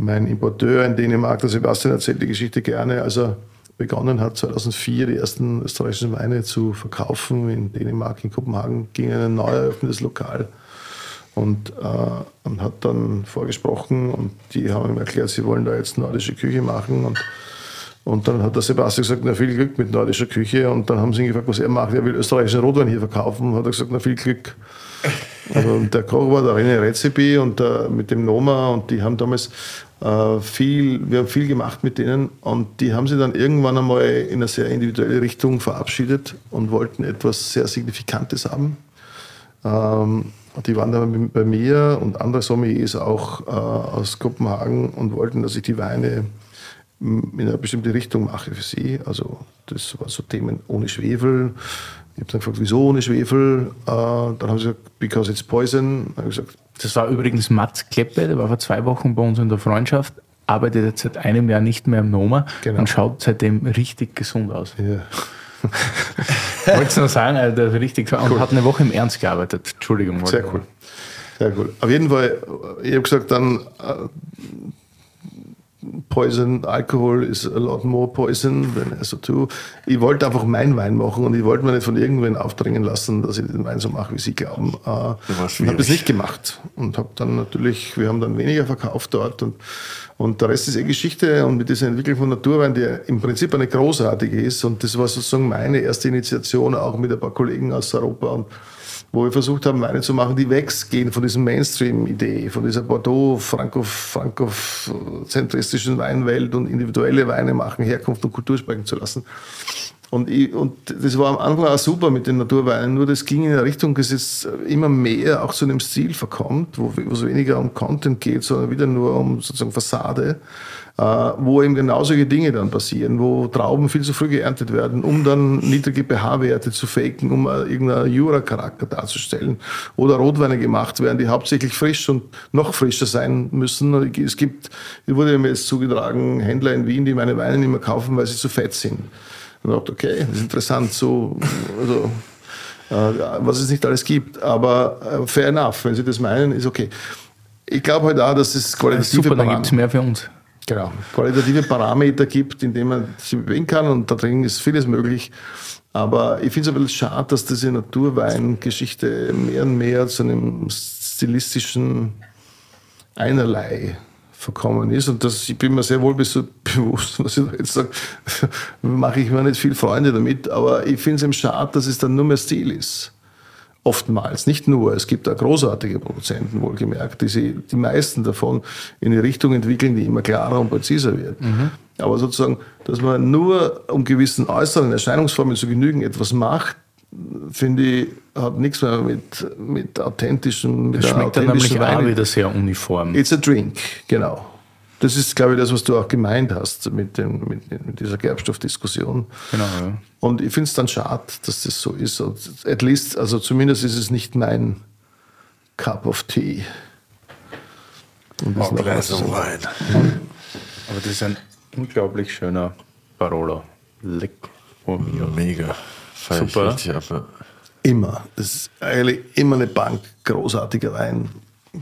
mein Importeur in Dänemark, der Sebastian, erzählt die Geschichte gerne, als er begonnen hat, 2004 die ersten österreichischen Weine zu verkaufen in Dänemark, in Kopenhagen, ging in ein neu eröffnetes Lokal und, äh, und hat dann vorgesprochen und die haben ihm erklärt, sie wollen da jetzt nordische Küche machen und und dann hat der Sebastian gesagt, na viel Glück mit nordischer Küche. Und dann haben sie ihn gefragt, was er macht. Er will österreichischen Rotwein hier verkaufen. Und hat er gesagt, na viel Glück. Also und der Koch war der René Rezepi und der, mit dem Noma und die haben damals äh, viel, wir haben viel gemacht mit denen und die haben sie dann irgendwann einmal in eine sehr individuelle Richtung verabschiedet und wollten etwas sehr Signifikantes haben. Ähm, die waren dann bei mir und andere Sommeliers auch äh, aus Kopenhagen und wollten, dass ich die Weine in eine bestimmte Richtung mache für sie. Also das waren so Themen ohne Schwefel. Ich habe dann gefragt, wieso ohne Schwefel? Äh, dann haben sie gesagt, because it's poison. Dann gesagt, Das war übrigens Mats Kleppe, der war vor zwei Wochen bei uns in der Freundschaft, arbeitet jetzt seit einem Jahr nicht mehr im Noma Genau. und schaut seitdem richtig gesund aus. ja. Wollte es nur sagen, also der richtig und hat eine Woche im Ernst gearbeitet. Entschuldigung. Sehr cool. Sehr cool. Auf jeden Fall, ich habe gesagt, dann äh, Poison, Alkohol ist a lot more poison than SO2. Ich wollte einfach meinen Wein machen und ich wollte mir nicht von irgendwen aufdrängen lassen, dass ich den Wein so mache, wie sie glauben. Äh, und habe das nicht gemacht und habe dann natürlich, wir haben dann weniger verkauft dort und, und der Rest ist eh Geschichte und mit dieser Entwicklung von Naturwein, die im Prinzip eine großartige ist und das war sozusagen meine erste Initiation auch mit ein paar Kollegen aus Europa und wo wir versucht haben, Weine zu machen, die weggehen von diesem Mainstream-Idee, von dieser Bordeaux-Franco-zentristischen Weinwelt und individuelle Weine machen, Herkunft und Kultur sprechen zu lassen. Und, ich, und das war am Anfang auch super mit den Naturweinen, nur das ging in eine Richtung, dass es immer mehr auch zu einem Stil verkommt, wo, wo es weniger um Content geht, sondern wieder nur um sozusagen Fassade. Äh, wo eben genau solche Dinge dann passieren, wo Trauben viel zu früh geerntet werden, um dann niedrige pH-Werte zu faken, um äh, irgendeinen Jura-Charakter darzustellen. Oder Rotweine gemacht werden, die hauptsächlich frisch und noch frischer sein müssen. Es gibt, wurde mir jetzt zugetragen, Händler in Wien, die meine Weine nicht mehr kaufen, weil sie zu fett sind. Und ich dachte, okay, das ist interessant, so, also, äh, was es nicht alles gibt. Aber fair enough, wenn Sie das meinen, ist okay. Ich glaube halt auch, dass es qualitative Super, dann gibt es mehr für uns genau, qualitative Parameter gibt, in denen man sich bewegen kann und da drin ist vieles möglich. Aber ich finde es ein bisschen schade, dass diese Naturweingeschichte mehr und mehr zu einem stilistischen Einerlei verkommen ist. Und das, ich bin mir sehr wohl bewusst, was ich da jetzt sage, mache ich mir nicht viel Freunde damit, aber ich finde es eben schade, dass es dann nur mehr Stil ist. Oftmals, nicht nur. Es gibt auch großartige Produzenten, wohlgemerkt, die sie, die meisten davon in eine Richtung entwickeln, die immer klarer und präziser wird. Mhm. Aber sozusagen, dass man nur um gewissen äußeren Erscheinungsformen zu genügen etwas macht, finde ich, hat nichts mehr mit, mit authentischen, mit das schmeckt dann nämlich auch wieder sehr uniform. It's a drink, genau. Das ist, glaube ich, das, was du auch gemeint hast mit, dem, mit, mit dieser Gerbstoffdiskussion. Genau, ja. Und ich finde es dann schade, dass das so ist. Und at least, also zumindest ist es nicht mein Cup of Tea. Und oh, glass of wine. Aber das ist ein unglaublich schöner Barolo. Leck. Oh, mega. Super. Ab, Immer. Das ist eigentlich immer eine Bank großartiger Wein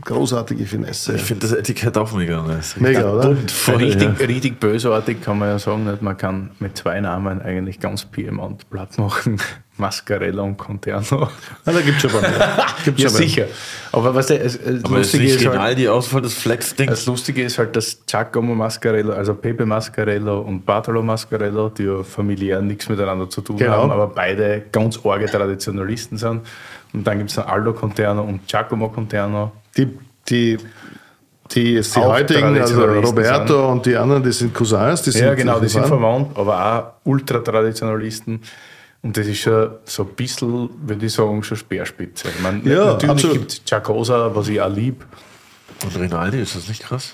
großartige Finesse. Ich finde das Etikett auch mega nice. Mega, oder? Voll, richtig, ja. richtig bösartig kann man ja sagen, man kann mit zwei Namen eigentlich ganz Piemont platt machen. Mascarella und Conterno. Ja, da gibt es schon mal. Gibt's ja, sicher. Aber was der, das Aber Lustige ist, ist halt, die Auswahl des Flex-Ding. Das Lustige ist halt, dass Giacomo Mascarello, also Pepe Mascarello und Bartolo Mascarello, die ja familiär nichts miteinander zu tun genau. haben, aber beide ganz arge Traditionalisten sind. Und dann gibt es dann Aldo Conterno und Giacomo Conterno. Die, die, die, die heutigen, also Roberto sind. und die anderen, die sind Cousins. Die sind ja, genau, die sind verwandt, aber auch Ultratraditionalisten. Und das ist schon so ein bisschen, würde ich sagen, schon Speerspitze. Ich meine, ja, natürlich gibt es Giacosa, was ich auch liebe. Und Rinaldi, ist das nicht krass?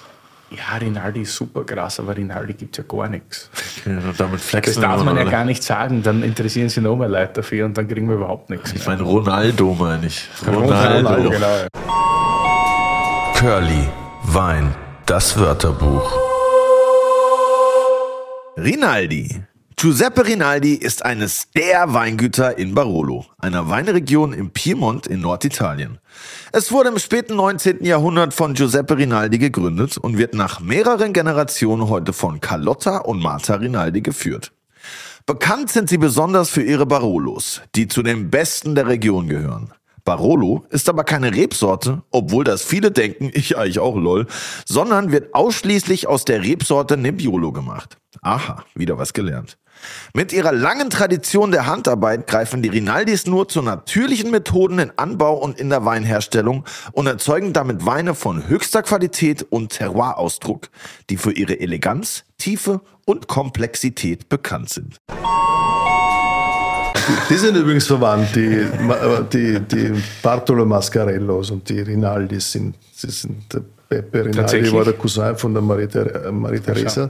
Ja, Rinaldi ist super krass, aber Rinaldi gibt es ja gar nichts. Okay, damit flexen das darf man ja alle. gar nicht sagen, dann interessieren sich noch mehr Leute dafür und dann kriegen wir überhaupt nichts. Ich meine, Ronaldo meine ich. Ronaldo. Ronaldo. Genau. Curly, Wein, das Wörterbuch. Rinaldi. Giuseppe Rinaldi ist eines der Weingüter in Barolo, einer Weinregion im Piemont in Norditalien. Es wurde im späten 19. Jahrhundert von Giuseppe Rinaldi gegründet und wird nach mehreren Generationen heute von Carlotta und Marta Rinaldi geführt. Bekannt sind sie besonders für ihre Barolos, die zu den besten der Region gehören. Barolo ist aber keine Rebsorte, obwohl das viele denken, ich eigentlich auch lol, sondern wird ausschließlich aus der Rebsorte Nebbiolo gemacht. Aha, wieder was gelernt. Mit ihrer langen Tradition der Handarbeit greifen die Rinaldis nur zu natürlichen Methoden in Anbau und in der Weinherstellung und erzeugen damit Weine von höchster Qualität und Terroirausdruck, die für ihre Eleganz, Tiefe und Komplexität bekannt sind. Die sind übrigens verwandt, die, die, die Bartolo Mascarellos und die Rinaldis sind, sie sind der Pepe Rinaldi war der Cousin von der Maria, Maria Teresa.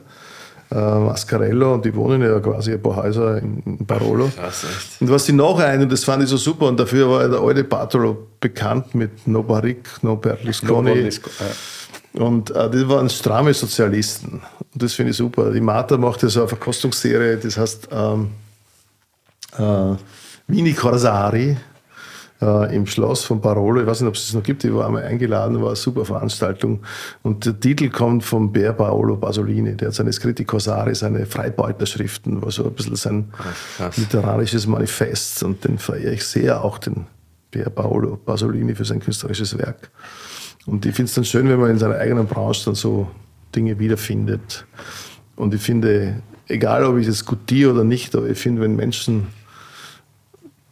Äh, Mascarello und die wohnen ja quasi ein paar Häuser in Barolo. Krass. Und was die noch ein, und das fand ich so super, und dafür war der alte Bartolo bekannt mit No Barrick, No Berlusconi. No. Und äh, das waren stramme Sozialisten. Und das finde ich super. Die Martha macht ja so eine Verkostungsserie, das heißt ähm, äh, Vini Corsari äh, im Schloss von Barolo. Ich weiß nicht, ob es es noch gibt. Ich war einmal eingeladen, war eine super Veranstaltung. Und der Titel kommt vom Bär Paolo Pasolini. Der hat seine Scritti Corsari, seine Freibeuterschriften, war so ein bisschen sein krass. literarisches Manifest. Und den verehre ich sehr, auch den Bär Paolo Pasolini für sein künstlerisches Werk. Und ich finde es dann schön, wenn man in seiner eigenen Branche dann so Dinge wiederfindet. Und ich finde, egal ob ich es gutiere oder nicht, aber ich finde, wenn Menschen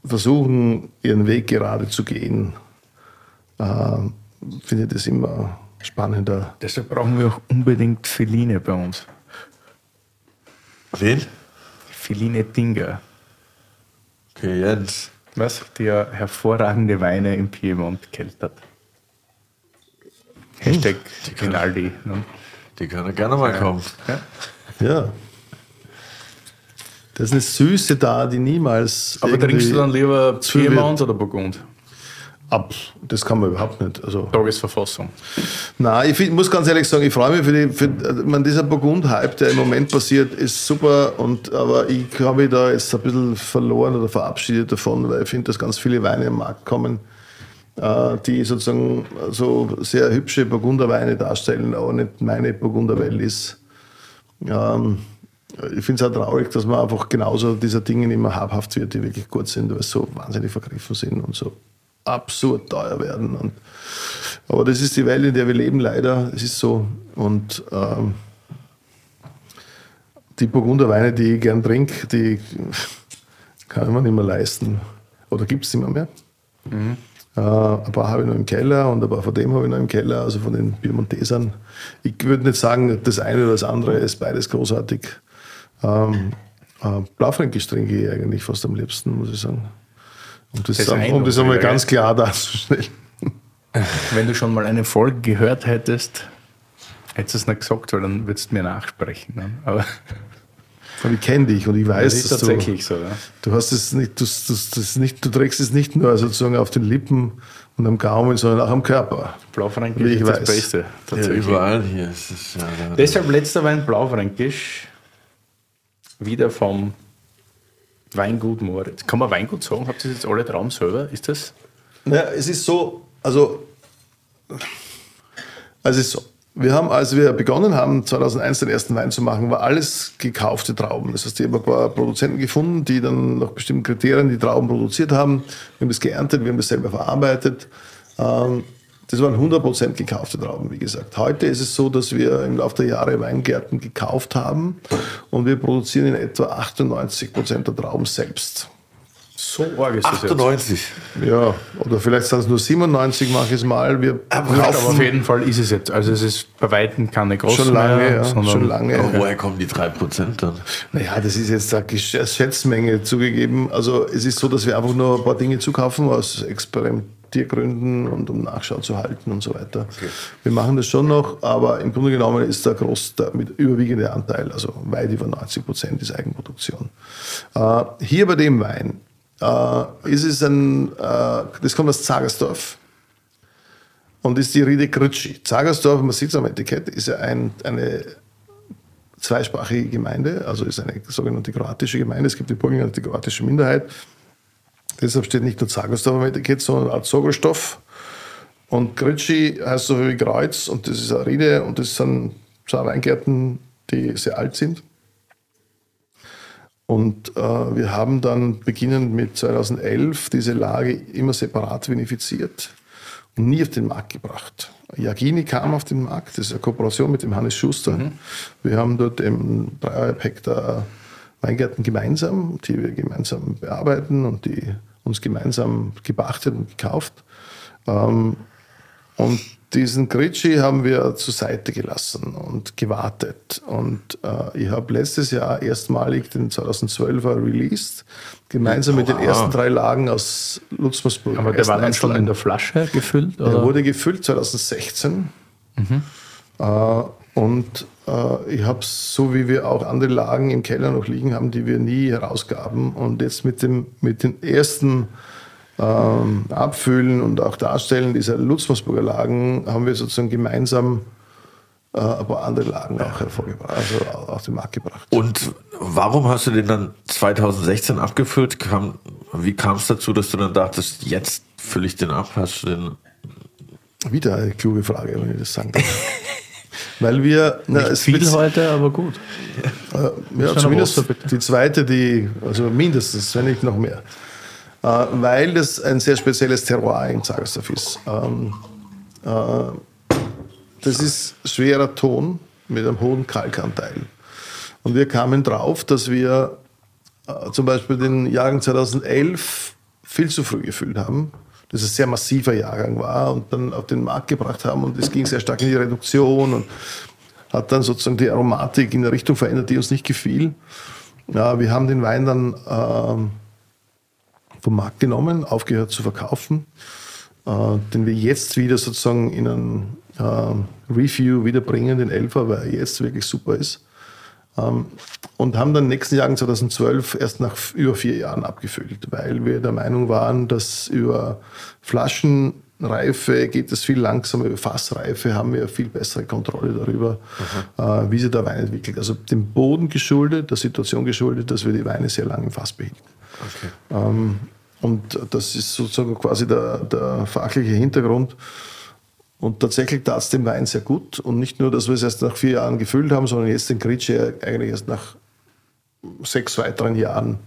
versuchen, ihren Weg gerade zu gehen, äh, finde ich das immer spannender. Deshalb brauchen wir auch unbedingt Feline bei uns. Wen? Feline Dinger. Okay, Jens. Was? Die ja hervorragende Weine im Piemont keltert. Hashtag Rinaldi. Ne? Die kann er gerne mal kommen. Ja? Ja. Da ist eine Süße da, die niemals. Aber trinkst du dann lieber. Piemont oder Burgund? ab? Das kann man überhaupt nicht. Also, Tagesverfassung. Nein, ich find, muss ganz ehrlich sagen, ich freue mich für die. Für, ich meine, dieser Burgund-Hype, der im Moment passiert, ist super. Und, aber ich habe mich da jetzt ein bisschen verloren oder verabschiedet davon, weil ich finde, dass ganz viele Weine am Markt kommen, äh, die sozusagen so sehr hübsche Burgunderweine darstellen, aber nicht meine Burgunderwelt ist. Ähm, ich finde es auch traurig, dass man einfach genauso dieser Dinge nicht mehr habhaft wird, die wirklich gut sind, weil sie so wahnsinnig vergriffen sind und so absurd teuer werden. Und, aber das ist die Welt, in der wir leben, leider. Es ist so. Und ähm, die Burgunderweine, die ich gern trinke, die kann man nicht mehr leisten. Oder gibt es nicht mehr. mehr. Äh, ein paar habe ich noch im Keller und ein paar von dem habe ich noch im Keller, also von den Piemontesern. Ich würde nicht sagen, das eine oder das andere ist beides großartig. Ähm, äh, Blaufränkisch trinke ich eigentlich fast am liebsten, muss ich sagen. Um das, Das um ein das einmal ganz klar darzustellen. Wenn du schon mal eine Folge gehört hättest, hättest du es nicht gesagt, weil dann würdest du mir nachsprechen. Ne? Aber Und ich kenne dich und ich weiß, das ist dass du, tatsächlich so. Ja. du hast es nicht, du, du, das nicht, du trägst es nicht nur sozusagen auf den Lippen und am Gaumen, sondern auch am Körper. Blaufränkisch ist das weiß. Beste. Ja, Tatsächlich. überall hier ist es ja. Da, Deshalb letzter Wein Blaufränkisch. Wieder vom Weingut Moritz. Kann man Weingut sagen? Habt ihr das jetzt alle Traum selber? Ist das? Naja, es ist so, also, also es ist so. Wir haben, als wir begonnen haben, 2001 den ersten Wein zu machen, war alles gekaufte Trauben. Das heißt, ich habe ein paar Produzenten gefunden, die dann nach bestimmten Kriterien die Trauben produziert haben. Wir haben das geerntet, wir haben das selber verarbeitet. Ähm, Das waren 100% gekaufte Trauben, wie gesagt. Heute ist es so, dass wir im Laufe der Jahre Weingärten gekauft haben und wir produzieren in etwa 98% der Trauben selbst. So arg ist das jetzt. 98. Ja, oder vielleicht sind es nur 97, mache ich es mal. Wir Aber auf jeden Fall ist es jetzt. Also es ist bei Weitem keine große schon lange, mehr, ja, sondern schon lange. Aber woher kommen die 3% dann? Naja, das ist jetzt eine Schätzmenge zugegeben. Also es ist so, dass wir einfach nur ein paar Dinge zukaufen aus Experimentiergründen und um Nachschau zu halten und so weiter. Wir machen das schon noch, aber im Grunde genommen ist der groß, der mit überwiegende Anteil, also weit über 90 Prozent ist Eigenproduktion. Äh, hier bei dem Wein äh, ist es ein, äh, das kommt aus Zagersdorf und ist die Riede Grütschi. Zagersdorf, man sieht es am Etikett, ist ja ein, eine zweisprachige Gemeinde, also ist eine sogenannte kroatische Gemeinde. Es gibt in Burgenland die kroatische Minderheit. Deshalb steht nicht nur Zagersdorf am Etikett, sondern auch Zogelstoff. Und Gritschi heißt so wie Kreuz und das ist eine Riede und das sind zwei Weingärten, die sehr alt sind. Und äh, wir haben dann beginnend mit 2011 diese Lage immer separat vinifiziert und nie auf den Markt gebracht. Jagini kam auf den Markt, das ist eine Kooperation mit dem Hannes Schuster. Wir haben dort eben dreieinhalb Hektar Weingärten gemeinsam, die wir gemeinsam bearbeiten und die uns gemeinsam gepachtet und gekauft. Ähm, und diesen Gritschi haben wir zur Seite gelassen und gewartet. Und äh, ich habe letztes Jahr erstmalig den 2012er released, gemeinsam mit den ersten drei Lagen aus Lutzmersburg. Aber der war dann schon in der Flasche gefüllt? Der Oder? wurde gefüllt 2016. Äh, und ich habe so wie wir auch andere Lagen im Keller noch liegen haben, die wir nie herausgaben. Und jetzt mit, dem, mit den ersten ähm, Abfüllen und auch Darstellen dieser Lutzmersburger Lagen haben wir sozusagen gemeinsam äh, ein paar andere Lagen auch hervorgebracht, also auf den Markt gebracht. Und warum hast du den dann 2016 abgefüllt? Kam, wie kam es dazu, dass du dann dachtest, jetzt fülle ich den ab? Hast du den Wieder eine kluge Frage, wenn ich das sagen darf. Weil wir, na, Nicht es viel wird- heute, aber gut. Ja, Schon zumindest Wasser, die zweite, die, also mindestens, wenn nicht noch mehr. Äh, weil das ein sehr spezielles Terroir in Zagersdorf ist. Ähm, äh, das ist schwerer Ton mit einem hohen Kalkanteil. Und wir kamen drauf, dass wir äh, zum Beispiel den Jahrgang 2011 viel zu früh gefüllt haben. Das ein sehr massiver Jahrgang war und dann auf den Markt gebracht haben und es ging sehr stark in die Reduktion und hat dann sozusagen die Aromatik in eine Richtung verändert, die uns nicht gefiel. Ja, wir haben den Wein dann ähm, vom Markt genommen, aufgehört zu verkaufen, äh, den wir jetzt wieder sozusagen in ein ähm, Review wiederbringen, den Elfer, weil er jetzt wirklich super ist. Ähm, und haben dann nächsten Jahr 2012 erst nach über vier Jahren abgefüllt, weil wir der Meinung waren, dass über Flaschenreife geht es viel langsamer, über Fassreife haben wir viel bessere Kontrolle darüber, äh, wie sich der Wein entwickelt. Also dem Boden geschuldet, der Situation geschuldet, dass wir die Weine sehr lange im Fass behielten. Ähm, und das ist sozusagen quasi der, der fachliche Hintergrund. Und tatsächlich tat es dem Wein sehr gut. Und nicht nur, dass wir es erst nach vier Jahren gefüllt haben, sondern jetzt den Gritsche eigentlich erst nach sechs weiteren Jahren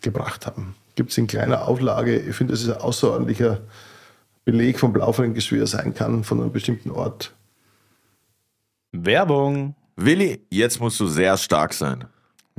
gebracht haben. Gibt es in kleiner Auflage. Ich finde, das ist ein außerordentlicher Beleg vom Blaufränkisch, wie er sein kann, von einem bestimmten Ort. Werbung. Willi, jetzt musst du sehr stark sein.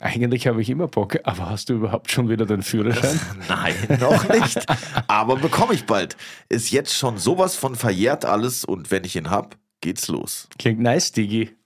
Eigentlich habe ich immer Bock, aber hast du überhaupt schon wieder den Führerschein? Nein, noch nicht. Aber bekomme ich bald. Ist jetzt schon sowas von verjährt alles und wenn ich ihn hab, geht's los. Klingt nice, Digi.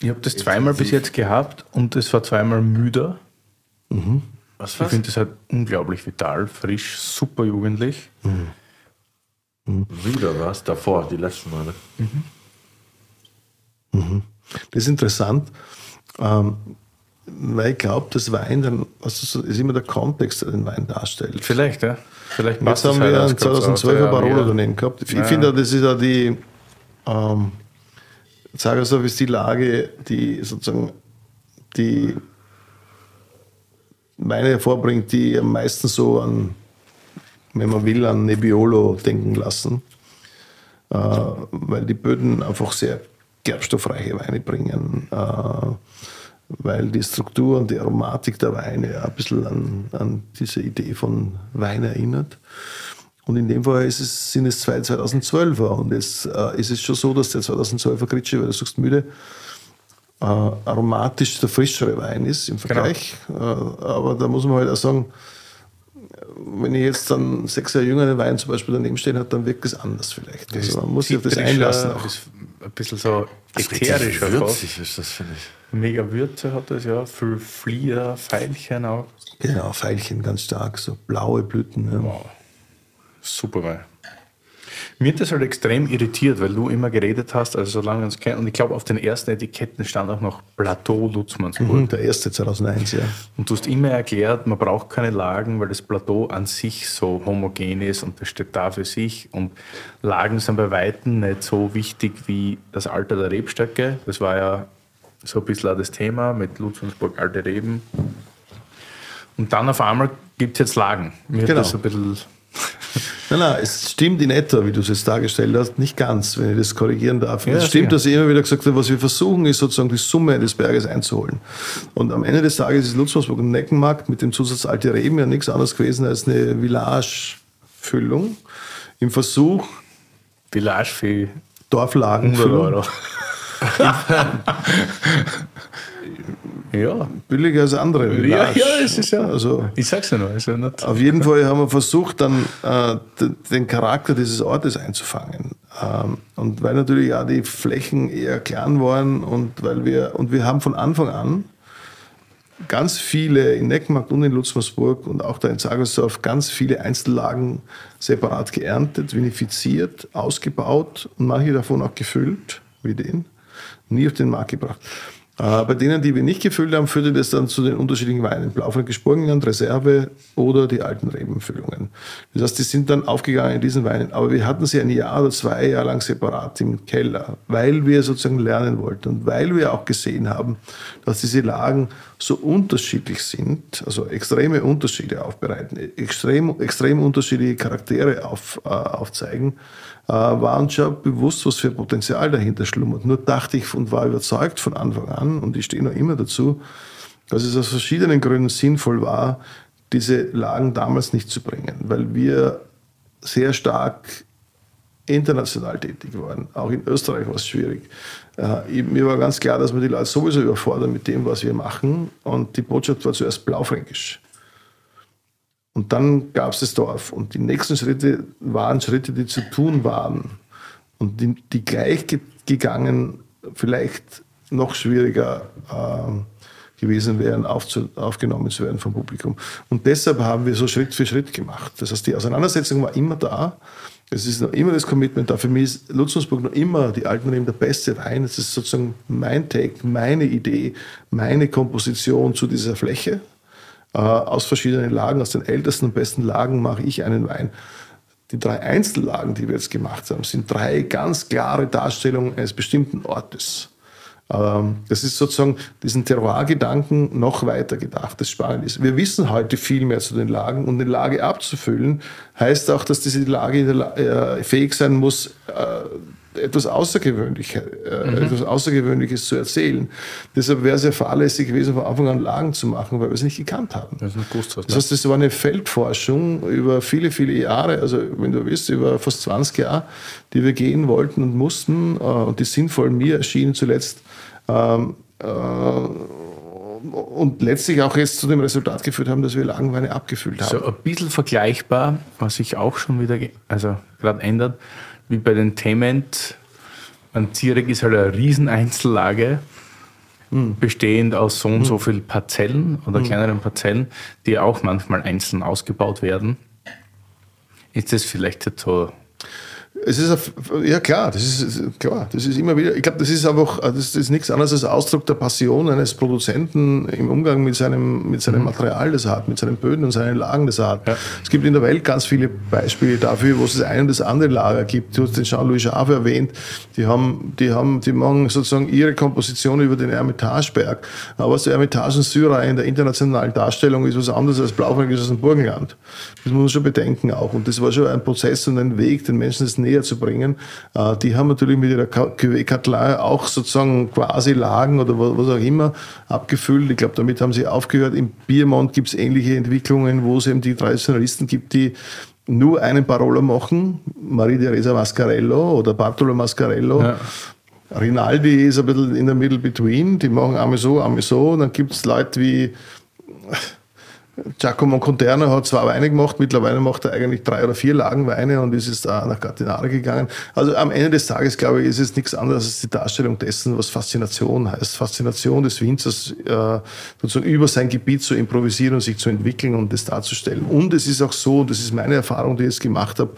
Ich habe das zweimal bis jetzt gehabt und es war zweimal müder. Was Ich finde das halt unglaublich vital, frisch, super jugendlich. Wieder was? Davor, die letzten Male. Das ist interessant, ähm, weil ich glaube, das Wein dann, also so ist immer der Kontext, der den Wein darstellt. Vielleicht, ja. Vielleicht Jetzt haben halt wir ganz 2012 aus. ein Barolo Ja, daneben gehabt. Ich Ja. finde, das ist ja die, ähm, Zagersdorf ist die Lage, die sozusagen die Weine hervorbringt, die am meisten so an, wenn man will, an Nebbiolo denken lassen. Äh, weil die Böden einfach sehr gerbstoffreiche Weine bringen. Äh, weil die Struktur und die Aromatik der Weine ein bisschen an, an diese Idee von Wein erinnert. Und in dem Fall ist es, sind es zwei 2012er. Und jetzt äh, ist es schon so, dass der 2012er Gritsche, weil du sagst müde, äh, aromatisch der frischere Wein ist im Vergleich. Genau. Äh, aber da muss man halt auch sagen, wenn ich jetzt dann sechs Jahre jünger einen Wein zum Beispiel daneben stehen habe, dann wirkt es anders vielleicht. Das also man muss sich auf das einlassen. Auch. Ist ein bisschen so ätherischer. Würzig ist das, finde ich. Mega Würze hat das ja, viel Flieder, Veilchen auch. Genau, Veilchen ganz stark, so blaue Blüten. Ja. Wow. Super Wein. Mir hat das halt extrem irritiert, weil du immer geredet hast, also solange wir uns kennen. Und ich glaube, auf den ersten Etiketten stand auch noch Plateau Lutzmannsburg. Mhm, der erste 2001, ja. Und du hast immer erklärt, man braucht keine Lagen, weil das Plateau an sich so homogen ist und das steht da für sich. Und Lagen sind bei Weitem nicht so wichtig wie das Alter der Rebstöcke. Das war ja so ein bisschen auch das Thema mit Lutzmannsburg alte Reben. Und dann auf einmal gibt es jetzt Lagen. Mir genau. hat das ein bisschen Nein, nein, es stimmt in etwa, wie du es jetzt dargestellt hast, nicht ganz, wenn ich das korrigieren darf. Ja, es stimmt, dass ich immer wieder gesagt habe, was wir versuchen, ist sozusagen die Summe des Berges einzuholen. Und am Ende des Tages ist Lutzmannsburg ein Neckenmarkt mit dem Zusatz Alte Reben ja nichts anderes gewesen als eine Village-Füllung im Versuch. Village für Dorflagen. 100 Euro. ja. billiger als andere. Ja, ja, es ist ja. Also, ich sag's ja nur. Ist ja nicht. Auf jeden Fall haben wir versucht, dann äh, den Charakter dieses Ortes einzufangen. Ähm, und weil natürlich auch die Flächen eher klein waren und weil wir, und wir haben von Anfang an ganz viele in Neckmarkt und in Lutzmersburg und auch da in Zagersdorf ganz viele Einzellagen separat geerntet, vinifiziert, ausgebaut und manche davon auch gefüllt, wie den, nie auf den Markt gebracht. Bei denen, die wir nicht gefüllt haben, führte das dann zu den unterschiedlichen Weinen. Blaufränkisch Burgenland, Reserve oder die alten Rebenfüllungen. Das heißt, die sind dann aufgegangen in diesen Weinen. Aber wir hatten sie ein Jahr oder zwei Jahre lang separat im Keller, weil wir sozusagen lernen wollten und weil wir auch gesehen haben, dass diese Lagen so unterschiedlich sind, also extreme Unterschiede aufbereiten, extrem, extrem unterschiedliche Charaktere auf, äh, aufzeigen war uns schon bewusst, was für Potenzial dahinter schlummert. Nur dachte ich und war überzeugt von Anfang an, und ich stehe noch immer dazu, dass es aus verschiedenen Gründen sinnvoll war, diese Lagen damals nicht zu bringen, weil wir sehr stark international tätig waren. Auch in Österreich war es schwierig. Äh, mir war ganz klar, dass wir die Leute sowieso überfordern mit dem, was wir machen. Und die Botschaft war zuerst blaufränkisch. Und dann gab es das Dorf. Und die nächsten Schritte waren Schritte, die zu tun waren. Und die, die gleich gegangen, vielleicht noch schwieriger äh, gewesen wären, aufzu, aufgenommen zu werden vom Publikum. Und deshalb haben wir so Schritt für Schritt gemacht. Das heißt, die Auseinandersetzung war immer da. Es ist noch immer das Commitment da. Für mich ist Lutzensburg noch immer die alten Reben der beste Wein. Das ist sozusagen mein Take, meine Idee, meine Komposition zu dieser Fläche. Äh, aus verschiedenen Lagen, aus den ältesten und besten Lagen mache ich einen Wein. Die drei Einzellagen, die wir jetzt gemacht haben, sind drei ganz klare Darstellungen eines bestimmten Ortes. Ähm, das ist sozusagen diesen Terroir-Gedanken noch weiter gedacht, das spannend ist. Wir wissen heute viel mehr zu den Lagen und eine Lage abzufüllen heißt auch, dass diese Lage äh, fähig sein muss, äh, etwas, Außergewöhnlich, äh, mhm. etwas Außergewöhnliches zu erzählen. Deshalb wäre es ja fahrlässig gewesen, von Anfang an Lagen zu machen, weil wir es nicht gekannt haben. Das, das heißt, das war eine Feldforschung über viele, viele Jahre, also wenn du willst, über fast 20 Jahre, die wir gehen wollten und mussten äh, und die sinnvoll mir erschienen zuletzt. Ähm, äh, und letztlich auch jetzt zu dem Resultat geführt haben, dass wir Lagenweine abgefüllt haben. So ein bisschen vergleichbar, was sich auch schon wieder, also gerade ändert, wie bei den Tement. Ein Zierek ist halt eine Rieseneinzellage, mhm. bestehend aus so und hm. so vielen Parzellen oder mhm. kleineren Parzellen, die auch manchmal einzeln ausgebaut werden. Ist das vielleicht so es ist, ja klar, das ist klar, das ist immer wieder, ich glaube, das ist einfach, das ist nichts anderes als Ausdruck der Passion eines Produzenten im Umgang mit seinem, mit seinem mhm. Material, das er hat, mit seinen Böden und seinen Lagen, das er hat. Ja. Es gibt in der Welt ganz viele Beispiele dafür, wo es das eine und das andere Lager gibt. Du hast den Jean-Louis Jave erwähnt, die haben, die haben, die machen sozusagen ihre Komposition über den Ermitageberg. Aber der Ermitage in Syrer in der internationalen Darstellung ist was anderes als Blaufränkisch aus dem Burgenland. Das muss man schon bedenken auch. Und das war schon ein Prozess und ein Weg, den Menschen das näher näher zu bringen. Äh, die haben natürlich mit ihrer Cuvée auch sozusagen quasi Lagen oder was auch immer abgefüllt. Ich glaube, damit haben sie aufgehört. Im Biermont gibt es ähnliche Entwicklungen, wo es eben die Traditionalisten gibt, die nur einen Barolo machen, Maria Teresa Mascarello oder Bartolo Mascarello. Ja. Rinaldi ist ein bisschen in der Middle Between, die machen einmal so, einmal so. Dann gibt es Leute wie Giacomo Conterno hat zwei Weine gemacht, mittlerweile macht er eigentlich drei oder vier Lagenweine und ist jetzt da nach Cardinale gegangen. Also am Ende des Tages, glaube ich, ist es nichts anderes als die Darstellung dessen, was Faszination heißt. Faszination des Winzers, äh, sozusagen über sein Gebiet zu improvisieren und sich zu entwickeln und das darzustellen. Und es ist auch so, das ist meine Erfahrung, die ich jetzt gemacht habe,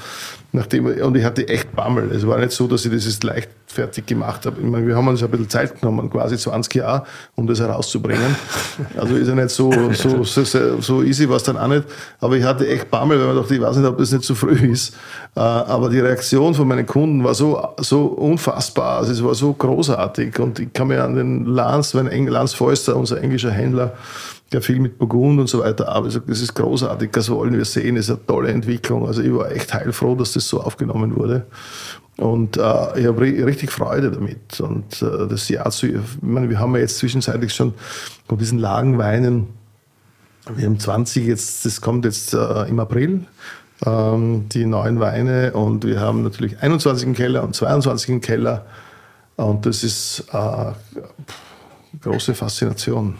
nachdem, und ich hatte echt Bammel. Es war nicht so, dass ich das jetzt leichtfertig gemacht habe. Ich meine, wir haben uns ein bisschen Zeit genommen, quasi 20 Jahre, um das herauszubringen. Also ist ja nicht so, so, so, so easy war es dann auch nicht. Aber ich hatte echt Bammel, weil man dachte, ich weiß nicht, ob das nicht zu früh ist. Äh, aber die Reaktion von meinen Kunden war so, so unfassbar. Also es war so großartig. Und ich kann mir an den Lance, wenn Lance Forster, unser englischer Händler, der viel mit Burgund und so weiter arbeitet. Das ist großartig, das wollen wir sehen, das ist eine tolle Entwicklung. Also ich war echt heilfroh, dass das so aufgenommen wurde. Und äh, ich habe richtig Freude damit. Und äh, das Jahr zu, ich meine, wir haben ja jetzt zwischenzeitlich schon von diesen Lagenweinen, wir haben 20 jetzt, das kommt jetzt äh, im April, ähm, die neuen Weine. Und wir haben natürlich 21 im Keller und 22 im Keller. Und das ist äh, große Faszination.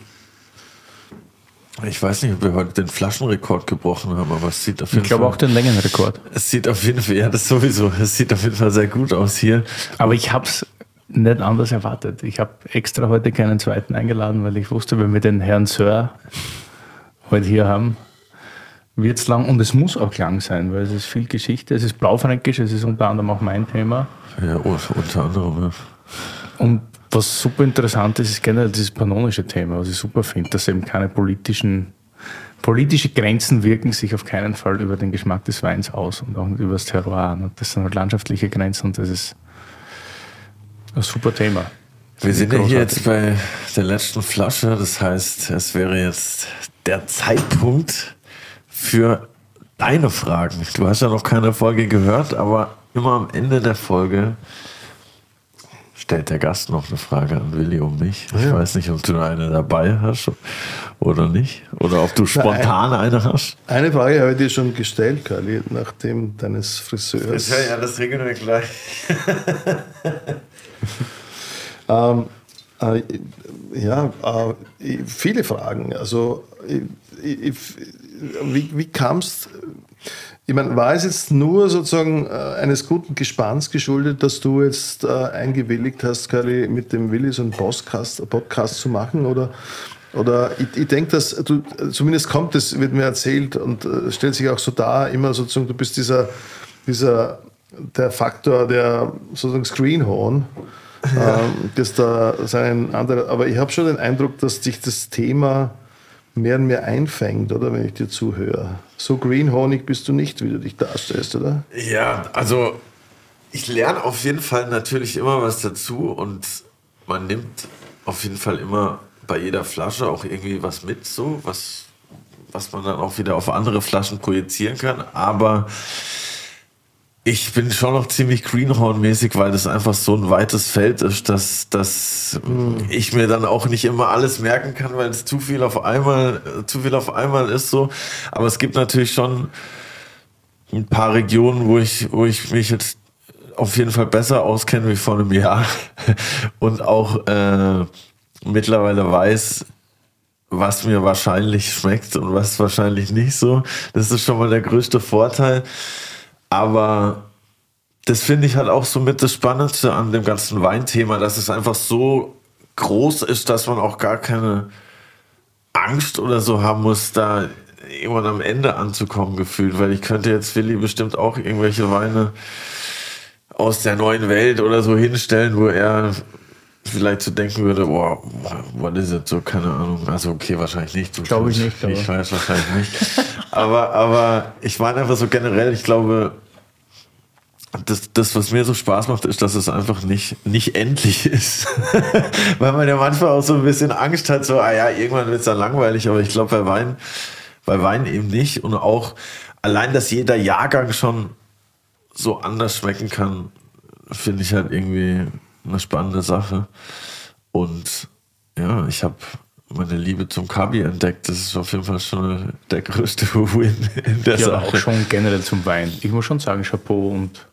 Ich weiß nicht, ob wir heute den Flaschenrekord gebrochen haben, aber es sieht auf jeden ich Fall. Ich glaube auch den Längenrekord. Es sieht auf jeden Fall, ja, das sowieso. Es sieht auf jeden Fall sehr gut aus hier. Aber ich habe es nicht anders erwartet. Ich habe extra heute keinen zweiten eingeladen, weil ich wusste, wenn wir den Herrn Sir heute hier haben, wird es lang und es muss auch lang sein, weil es ist viel Geschichte. Es ist blaufränkisch, es ist unter anderem auch mein Thema. Ja, unter anderem, ja. Und was super interessant ist, ist generell dieses panonische Thema, was ich super finde, dass eben keine politischen, politische Grenzen wirken sich auf keinen Fall über den Geschmack des Weins aus und auch nicht über das Terroir. Und das sind halt landschaftliche Grenzen und das ist ein super Thema. Wir sind ja hier jetzt bei der letzten Flasche, das heißt, es wäre jetzt der Zeitpunkt für deine Fragen. Du hast ja noch keine Folge gehört, aber immer am Ende der Folge stellt der Gast noch eine Frage an Willi um mich. Ich ja. weiß nicht, ob du eine dabei hast oder nicht. Oder ob du spontan Na, ein, eine hast. Eine Frage habe ich dir schon gestellt, Kali, nach dem deines Friseurs. Ja, ja das regeln wir gleich. ähm, äh, ja, äh, viele Fragen. Also, ich, ich, wie, wie kam es ich meine, war es jetzt nur sozusagen äh, eines guten Gespanns geschuldet, dass du jetzt äh, eingewilligt hast, Kari, mit dem Willi so einen Podcast, Podcast zu machen? Oder, oder ich, ich denke, dass du, zumindest kommt es, wird mir erzählt und äh, stellt sich auch so dar, immer sozusagen, du bist dieser, dieser der Faktor der sozusagen Screenhorn. Ja. Ähm, dass da sein anderer, aber ich habe schon den Eindruck, dass sich das Thema mehr und mehr einfängt, oder wenn ich dir zuhöre. So greenhornig bist du nicht, wie du dich darstellst, oder? Ja, also ich lerne auf jeden Fall natürlich immer was dazu und man nimmt auf jeden Fall immer bei jeder Flasche auch irgendwie was mit, so was, was man dann auch wieder auf andere Flaschen projizieren kann. Aber ich bin schon noch ziemlich Greenhorn-mäßig, weil das einfach so ein weites Feld ist, dass, dass mhm. ich mir dann auch nicht immer alles merken kann, weil es zu viel auf einmal, zu viel auf einmal ist so. Aber es gibt natürlich schon ein paar Regionen, wo ich, wo ich mich jetzt auf jeden Fall besser auskenne wie vor einem Jahr und auch äh, mittlerweile weiß, was mir wahrscheinlich schmeckt und was wahrscheinlich nicht so. Das ist schon mal der größte Vorteil. Aber das finde ich halt auch so mit das Spannendste an dem ganzen Weinthema, dass es einfach so groß ist, dass man auch gar keine Angst oder so haben muss, da irgendwann am Ende anzukommen gefühlt, weil ich könnte jetzt Willi bestimmt auch irgendwelche Weine aus der neuen Welt oder so hinstellen, wo er vielleicht zu so denken würde, boah, was ist jetzt so, keine Ahnung. Also okay, wahrscheinlich nicht. Glaube ich nicht. Ich weiß wahrscheinlich nicht. aber, aber ich meine einfach so generell, ich glaube, das, das, was mir so Spaß macht, ist, dass es einfach nicht, nicht endlich ist. Weil man ja manchmal auch so ein bisschen Angst hat, so, ah ja, irgendwann wird es dann langweilig, aber ich glaube bei Wein, bei Wein eben nicht. Und auch allein, dass jeder Jahrgang schon so anders schmecken kann, finde ich halt irgendwie eine spannende Sache. Und ja, ich habe meine Liebe zum Kabi entdeckt. Das ist auf jeden Fall schon der größte Win in der Ja, aber Sache. auch schon generell zum Wein. Ich muss schon sagen, Chapeau und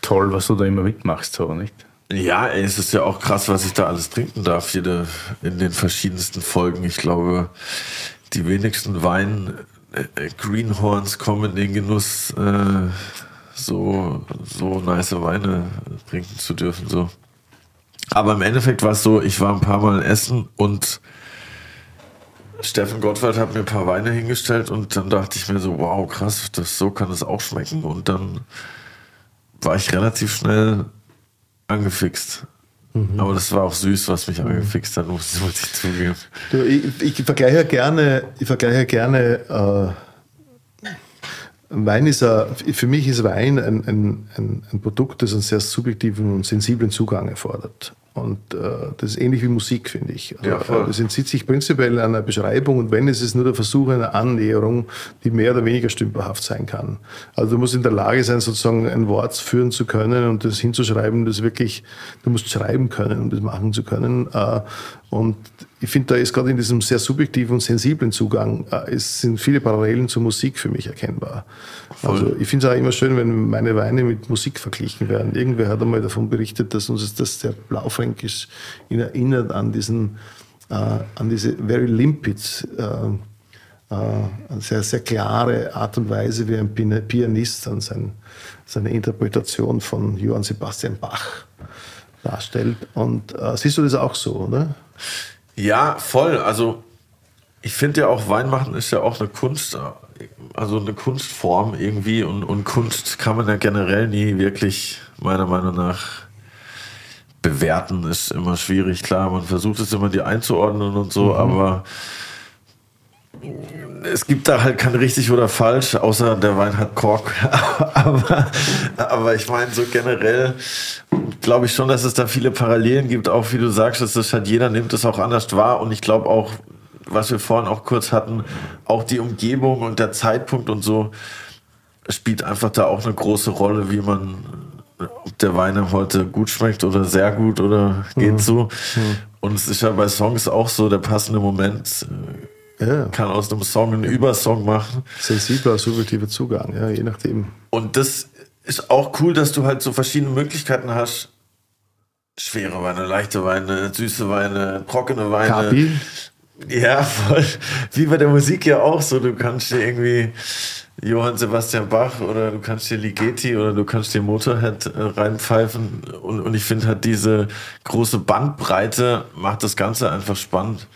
toll, was du da immer mitmachst, so, nicht? Ja, es ist ja auch krass, was ich da alles trinken darf, jede, in den verschiedensten Folgen. Ich glaube, die wenigsten Wein äh, äh, Greenhorns kommen in den Genuss, äh, so, so nice Weine trinken zu dürfen. So. Aber im Endeffekt war es so, ich war ein paar Mal essen und Steffen Gottwald hat mir ein paar Weine hingestellt und dann dachte ich mir so, wow, krass, das, so kann es auch schmecken. Und dann war ich relativ schnell angefixt. Aber das war auch süß, was mich angefixt hat, muss, muss ich zugeben. Du, ich, ich vergleiche gerne, ich vergleiche gerne äh, Wein ist ein, für mich ist Wein ein, ein, ein, Produkt, das einen sehr subjektiven und sensiblen Zugang erfordert. Und äh, das ist ähnlich wie Musik, finde ich. Also, Ja, voll. äh, das entzieht sich prinzipiell einer Beschreibung und wenn, ist es nur der Versuch einer Annäherung, die mehr oder weniger stümperhaft sein kann. Also du musst in der Lage sein, sozusagen ein Wort führen zu können und das hinzuschreiben, das wirklich, du musst schreiben können, um das machen zu können. Äh, und ich finde, da ist gerade in diesem sehr subjektiven und sensiblen Zugang, äh, es sind viele Parallelen zur Musik für mich erkennbar. Also ich finde es auch immer schön, wenn meine Weine mit Musik verglichen werden. Irgendwer hat einmal davon berichtet, dass uns das der Blaufränkisch erinnert an diesen, äh, an diese very limpid, äh, äh, sehr, sehr klare Art und Weise, wie ein Pianist an sein, seine Interpretation von Johann Sebastian Bach darstellt. Und äh, siehst du das auch so, oder? Ja, voll. Also ich finde ja auch Wein machen ist ja auch eine Kunst, also eine Kunstform irgendwie und, und Kunst kann man ja generell nie wirklich meiner Meinung nach bewerten, ist immer schwierig. Klar, man versucht es immer die einzuordnen und so, aber es gibt da halt kein richtig oder falsch, außer der Wein hat Kork. aber, aber ich meine, so generell glaube ich schon, dass es da viele Parallelen gibt, auch wie du sagst, dass das halt jeder nimmt es auch anders wahr und ich glaube auch, was wir vorhin auch kurz hatten, auch die Umgebung und der Zeitpunkt und so spielt einfach da auch eine große Rolle, wie man, ob der Wein heute gut schmeckt oder sehr gut oder geht so. Und es ist ja bei Songs auch so, der passende Moment äh, Ja. kann aus einem Song einen Übersong machen. Sensibler, subjektiver Zugang, ja, je nachdem. Und das ist auch cool, dass du halt so verschiedene Möglichkeiten hast. Schwere Weine, leichte Weine, süße Weine, trockene Weine. Kapi, Ja, voll. Wie bei der Musik ja auch so. Du kannst dir irgendwie Johann Sebastian Bach oder du kannst dir Ligeti oder du kannst dir Motorhead äh, reinpfeifen. Und, und ich finde halt diese große Bandbreite macht das Ganze einfach spannend.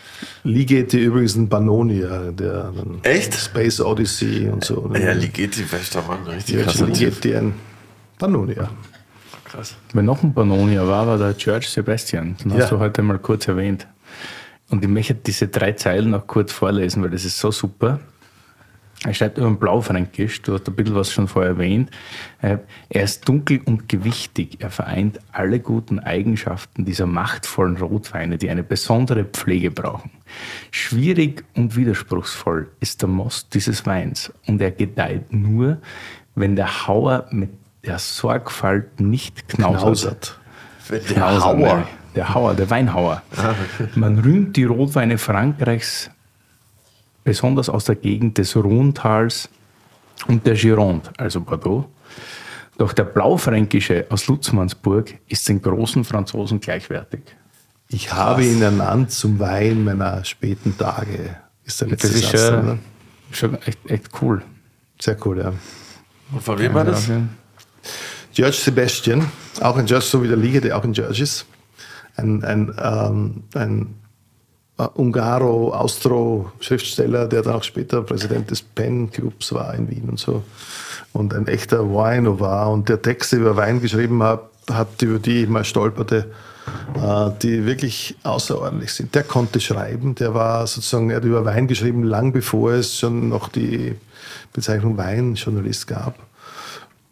Ligeti übrigens ein Bannonia, der dann Echt? Space Odyssey und so. ne? Ja, Ligeti, bester Mann, richtig Ja, Typ. Ligeti ein Bannonia. Krass. Wenn noch ein Pannonia war, war der George Sebastian. Den Ja. hast du heute mal kurz erwähnt. Und ich möchte diese drei Zeilen noch kurz vorlesen, weil das ist so super. Er schreibt über den Blaufränkisch, du hast ein bisschen was schon vorher erwähnt. Äh, Er ist dunkel und gewichtig. Er vereint alle guten Eigenschaften dieser machtvollen Rotweine, die eine besondere Pflege brauchen. Schwierig und widerspruchsvoll ist der Most dieses Weins und er gedeiht nur, wenn der Hauer mit der Sorgfalt nicht knausert. Knausert. Der Hauer. Der Hauer, der Weinhauer. Man rühmt die Rotweine Frankreichs besonders aus der Gegend des Rhontals und der Gironde, also Bordeaux. Doch der Blaufränkische aus Lutzmannsburg ist den großen Franzosen gleichwertig. Ich habe ihn ernannt zum Wein meiner späten Tage. Ist der letzte Das ist Satz, schon, schon echt, echt cool. Sehr cool, ja. Und von wem war das? George Sebastian, auch ein George, so wie der Liga, der auch ein George ist. Ein, ein, ähm, ein äh, Ungaro-Austro-Schriftsteller, der dann auch später Präsident des Pen-Clubs war in Wien und so. Und ein echter Wino war und der Texte über Wein geschrieben hat, hat über die ich mal stolperte, äh, die wirklich außerordentlich sind. Der konnte schreiben, der war sozusagen, er hat über Wein geschrieben, lang bevor es schon noch die Bezeichnung Weinjournalist gab.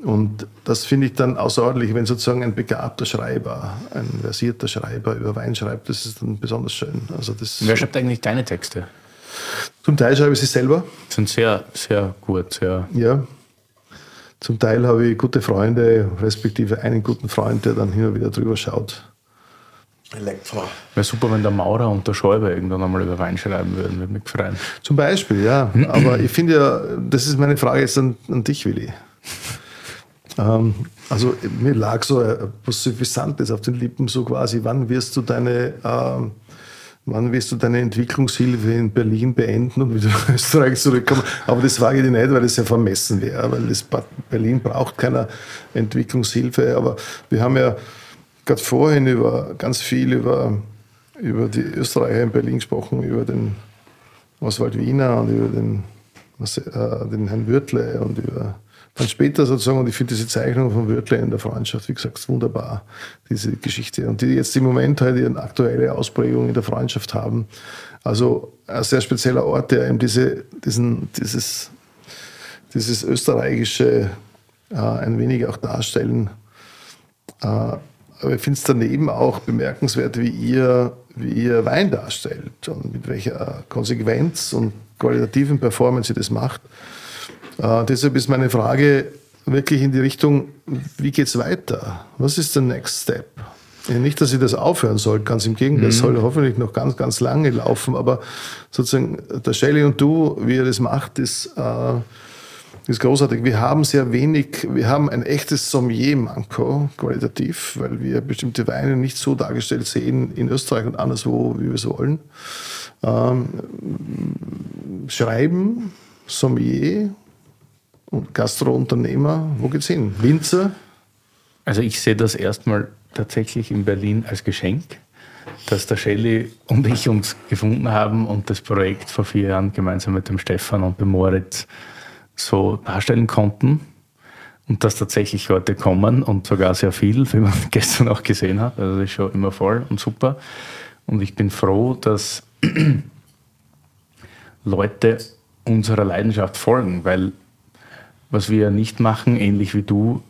Und das finde ich dann außerordentlich, wenn sozusagen ein begabter Schreiber, ein versierter Schreiber über Wein schreibt, das ist dann besonders schön. Also das, Wer schreibt eigentlich deine Texte? zum Teil schreibe ich sie selber, Sind sehr, sehr gut, sehr. ja. Zum Teil habe ich gute Freunde, respektive einen guten Freund, der dann hin und wieder drüber schaut. Elektra. Wäre super, wenn der Maurer und der Schäuber irgendwann einmal über Wein schreiben würden, würde mich freuen. Zum Beispiel, ja. Aber ich finde ja, das ist meine Frage jetzt an, an dich, Willi. Ähm, also mir lag so etwas Suffisantes auf den Lippen, so quasi, wann wirst du deine, ähm, wann wirst du deine Entwicklungshilfe in Berlin beenden und wieder nach Österreich zurückkommen? Aber das wage ich nicht, weil das ja vermessen wäre, weil das Berlin braucht keine Entwicklungshilfe. Aber wir haben ja gerade vorhin über ganz viel über, über die Österreicher in Berlin gesprochen, über den Oswald Wiener und über den, was, äh, den Herrn Würtle und über dann später sozusagen, und ich finde diese Zeichnung von Würtle in der Freundschaft, wie gesagt, wunderbar, diese Geschichte. Und die jetzt im Moment halt eine aktuelle Ausprägung in der Freundschaft haben. Also ein sehr spezieller Ort, der eben diese, diesen, dieses, dieses österreichische äh, ein wenig auch darstellen. Äh, aber ich finde es daneben auch bemerkenswert, wie ihr, wie ihr Wein darstellt und mit welcher Konsequenz und qualitativen Performance ihr das macht. Äh, deshalb ist meine Frage wirklich in die Richtung, wie geht es weiter? Was ist der Next Step? Nicht, dass ich das aufhören soll, ganz im Gegenteil, es mhm. soll hoffentlich noch ganz, ganz lange laufen, aber sozusagen der Shelley und du, wie ihr das macht, ist, äh, ist großartig. Wir haben sehr wenig, wir haben ein echtes Sommelier-Manko qualitativ, weil wir bestimmte Weine nicht so dargestellt sehen in Österreich und anderswo, wie wir es wollen. Ähm, Schreiben, Sommelier, und Gastrounternehmer, wo geht's hin? Winzer? Also ich sehe das erstmal tatsächlich in Berlin als Geschenk, dass der Shelley und ich uns gefunden haben und das Projekt vor vier Jahren gemeinsam mit dem Stefan und dem Moritz so darstellen konnten. Und dass tatsächlich Leute kommen und sogar sehr viel, wie man gestern auch gesehen hat. Also das ist schon immer voll und super. Und ich bin froh, dass Leute unserer Leidenschaft folgen, weil was wir nicht machen, ähnlich wie du,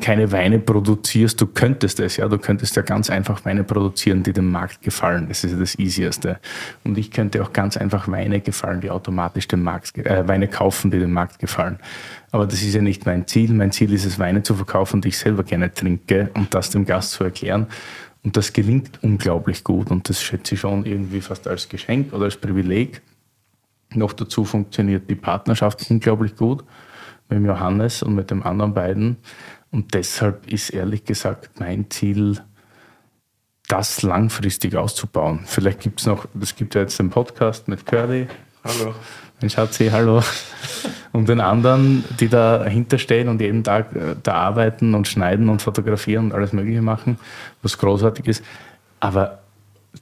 keine Weine produzierst, du könntest es, ja, du könntest ja ganz einfach Weine produzieren, die dem Markt gefallen. Das ist ja das Easieste. Und ich könnte auch ganz einfach Weine gefallen, die automatisch dem Markt, äh, Weine kaufen, die dem Markt gefallen. Aber das ist ja nicht mein Ziel. Mein Ziel ist es, Weine zu verkaufen, die ich selber gerne trinke und das dem Gast zu erklären. Und das gelingt unglaublich gut und das schätze ich schon irgendwie fast als Geschenk oder als Privileg. Noch dazu funktioniert die Partnerschaft unglaublich gut mit dem Johannes und mit den anderen beiden. Und deshalb ist ehrlich gesagt mein Ziel, das langfristig auszubauen. Vielleicht gibt es noch, es gibt ja jetzt den Podcast mit Curly. Hallo. Mein Schatzi, hallo. Und den anderen, die dahinter stehen und jeden Tag äh, da arbeiten und schneiden und fotografieren und alles Mögliche machen, was großartig ist. Aber